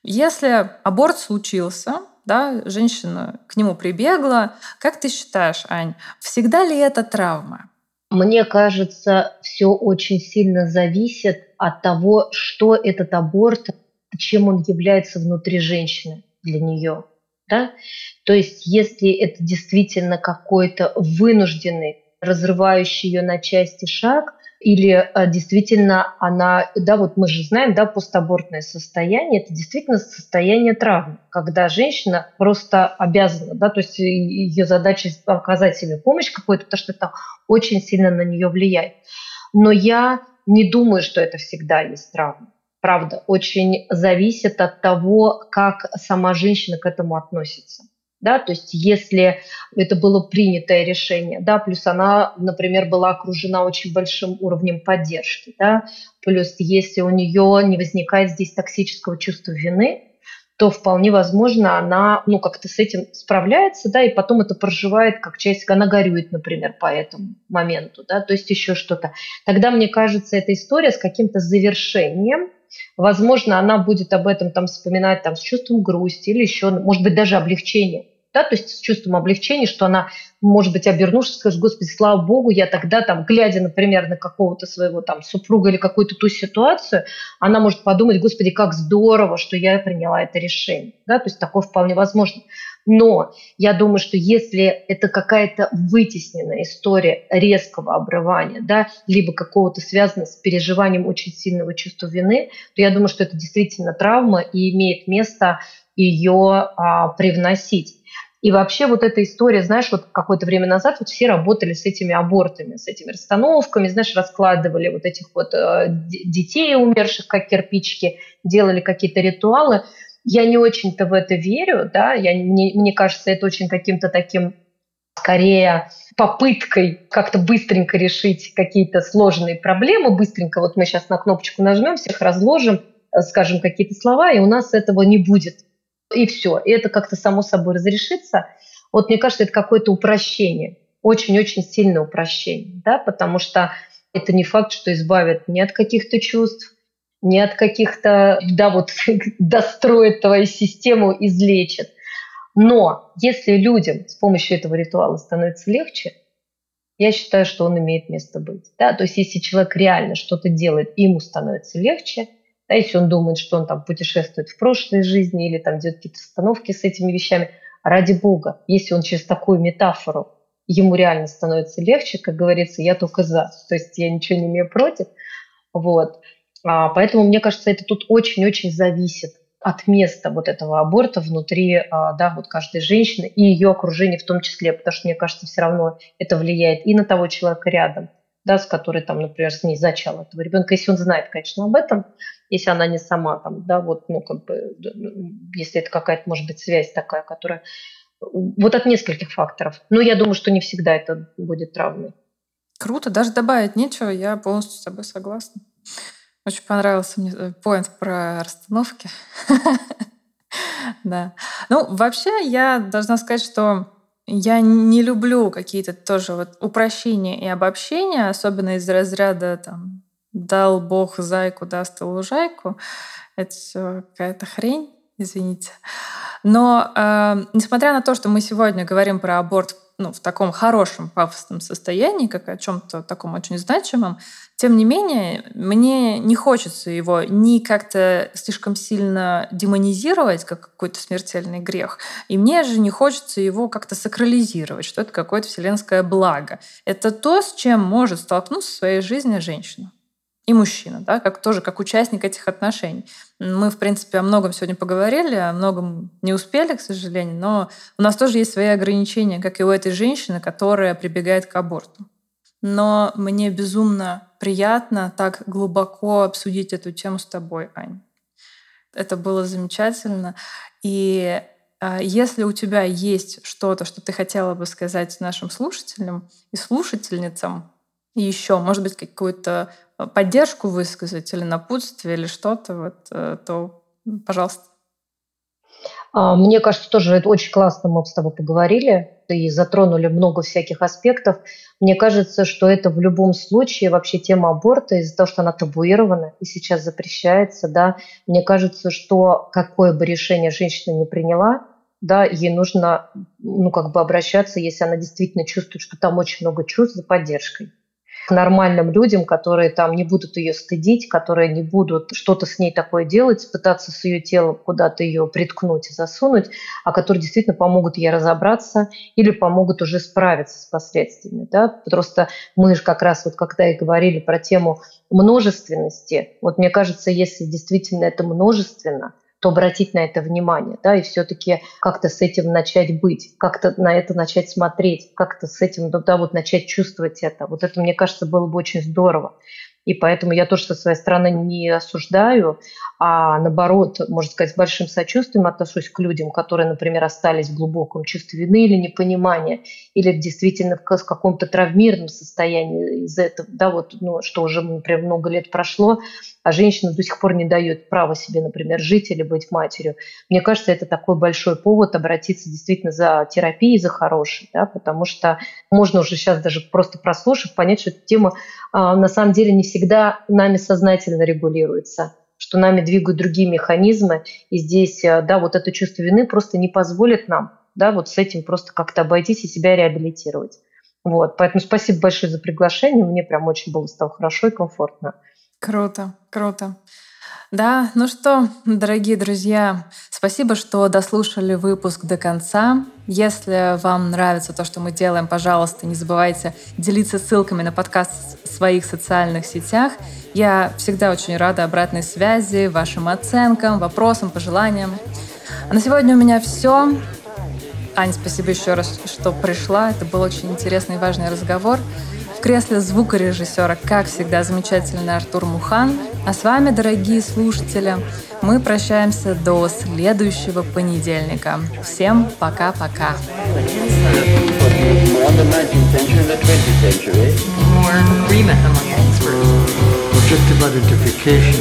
Если аборт случился, да, женщина к нему прибегла. Как ты считаешь, Ань, всегда ли это травма? Мне кажется, все очень сильно зависит от того, что этот аборт, чем он является внутри женщины для нее. Да? То есть, если это действительно какой-то вынужденный, разрывающий ее на части шаг, или а, действительно она, да, вот мы же знаем, да, постабортное состояние, это действительно состояние травмы, когда женщина просто обязана, да, то есть ее задача оказать себе помощь какую-то, потому что это очень сильно на нее влияет. Но я не думаю, что это всегда есть травма. Правда, очень зависит от того, как сама женщина к этому относится да, то есть если это было принятое решение, да, плюс она, например, была окружена очень большим уровнем поддержки, да, плюс если у нее не возникает здесь токсического чувства вины, то вполне возможно она, ну, как-то с этим справляется, да, и потом это проживает как часть, она горюет, например, по этому моменту, да, то есть еще что-то. Тогда, мне кажется, эта история с каким-то завершением, возможно, она будет об этом там вспоминать там с чувством грусти или еще, может быть, даже облегчения да, то есть с чувством облегчения, что она, может быть, обернувшись, скажет, господи, слава богу, я тогда там, глядя, например, на какого-то своего там супруга или какую-то ту ситуацию, она может подумать, господи, как здорово, что я приняла это решение, да, то есть такое вполне возможно. Но я думаю, что если это какая-то вытесненная история резкого обрывания, да, либо какого-то связанного с переживанием очень сильного чувства вины, то я думаю, что это действительно травма и имеет место ее а, привносить. И вообще вот эта история, знаешь, вот какое-то время назад вот все работали с этими абортами, с этими расстановками, знаешь, раскладывали вот этих вот э, детей умерших как кирпичики, делали какие-то ритуалы. Я не очень-то в это верю, да, я, мне, мне кажется, это очень каким-то таким скорее попыткой как-то быстренько решить какие-то сложные проблемы, быстренько вот мы сейчас на кнопочку нажмем, всех разложим, э, скажем какие-то слова, и у нас этого не будет и все. И это как-то само собой разрешится. Вот мне кажется, это какое-то упрощение, очень-очень сильное упрощение, да, потому что это не факт, что избавит ни от каких-то чувств, ни от каких-то, да, вот достроит твою систему, излечит. Но если людям с помощью этого ритуала становится легче, я считаю, что он имеет место быть. Да? То есть если человек реально что-то делает, ему становится легче – да, если он думает, что он там путешествует в прошлой жизни или там делает какие-то остановки с этими вещами, ради бога, если он через такую метафору ему реально становится легче, как говорится, я только за. То есть я ничего не имею против. Вот. А, поэтому, мне кажется, это тут очень-очень зависит от места вот этого аборта внутри а, да, вот каждой женщины и ее окружения в том числе, потому что, мне кажется, все равно это влияет и на того человека рядом, да, с которой там, например, с ней зачал этого ребенка, если он знает, конечно, об этом, если она не сама там, да, вот, ну, как бы, если это какая-то, может быть, связь такая, которая... Вот от нескольких факторов. Но я думаю, что не всегда это будет травмой. Круто, даже добавить нечего, я полностью с тобой согласна. Очень понравился мне э, поинт про расстановки. Да. Ну, вообще, я должна сказать, что я не люблю какие-то тоже вот упрощения и обобщения, особенно из разряда там дал Бог зайку, даст и лужайку. Это все какая-то хрень, извините. Но э, несмотря на то, что мы сегодня говорим про аборт ну, в таком хорошем пафосном состоянии, как о чем-то таком очень значимом, тем не менее, мне не хочется его ни как-то слишком сильно демонизировать, как какой-то смертельный грех, и мне же не хочется его как-то сакрализировать, что это какое-то вселенское благо. Это то, с чем может столкнуться в своей жизни женщина и мужчина, да, как тоже как участник этих отношений. Мы, в принципе, о многом сегодня поговорили, о многом не успели, к сожалению, но у нас тоже есть свои ограничения, как и у этой женщины, которая прибегает к аборту. Но мне безумно приятно так глубоко обсудить эту тему с тобой, Ань. Это было замечательно. И а, если у тебя есть что-то, что ты хотела бы сказать нашим слушателям и слушательницам, еще, может быть, какую-то поддержку высказать или напутствие или что-то, вот, э, то, пожалуйста. А, мне кажется, тоже это очень классно мы с тобой поговорили и затронули много всяких аспектов. Мне кажется, что это в любом случае вообще тема аборта из-за того, что она табуирована и сейчас запрещается, да. Мне кажется, что какое бы решение женщина не приняла, да, ей нужно, ну, как бы обращаться, если она действительно чувствует, что там очень много чувств за поддержкой к нормальным людям, которые там не будут ее стыдить, которые не будут что-то с ней такое делать, пытаться с ее телом куда-то ее приткнуть и засунуть, а которые действительно помогут ей разобраться или помогут уже справиться с последствиями. Да? Просто мы же как раз вот когда и говорили про тему множественности, вот мне кажется, если действительно это множественно, то обратить на это внимание, да, и все-таки как-то с этим начать быть, как-то на это начать смотреть, как-то с этим, да, вот начать чувствовать это. Вот это, мне кажется, было бы очень здорово. И поэтому я тоже со своей стороны не осуждаю, а наоборот, можно сказать, с большим сочувствием отношусь к людям, которые, например, остались в глубоком чувстве вины или непонимания, или действительно в каком-то травмированном состоянии из этого, да, вот, ну, что уже, например, много лет прошло, а женщина до сих пор не дает права себе, например, жить или быть матерью. Мне кажется, это такой большой повод обратиться действительно за терапией, за хорошей, да, потому что можно уже сейчас даже просто прослушав, понять, что эта тема а, на самом деле не всегда нами сознательно регулируется что нами двигают другие механизмы, и здесь, э, да, вот это чувство вины просто не позволит нам, да, вот с этим просто как-то обойтись и себя реабилитировать. Вот, поэтому спасибо большое за приглашение, мне прям очень было стало хорошо и комфортно. Круто, круто. Да, ну что, дорогие друзья, спасибо, что дослушали выпуск до конца. Если вам нравится то, что мы делаем, пожалуйста, не забывайте делиться ссылками на подкаст в своих социальных сетях. Я всегда очень рада обратной связи, вашим оценкам, вопросам, пожеланиям. А на сегодня у меня все. Аня, спасибо еще раз, что пришла. Это был очень интересный и важный разговор. Кресле звукорежиссера, как всегда, замечательный Артур Мухан. А с вами, дорогие слушатели, мы прощаемся до следующего понедельника. Всем пока-пока. Objective identification.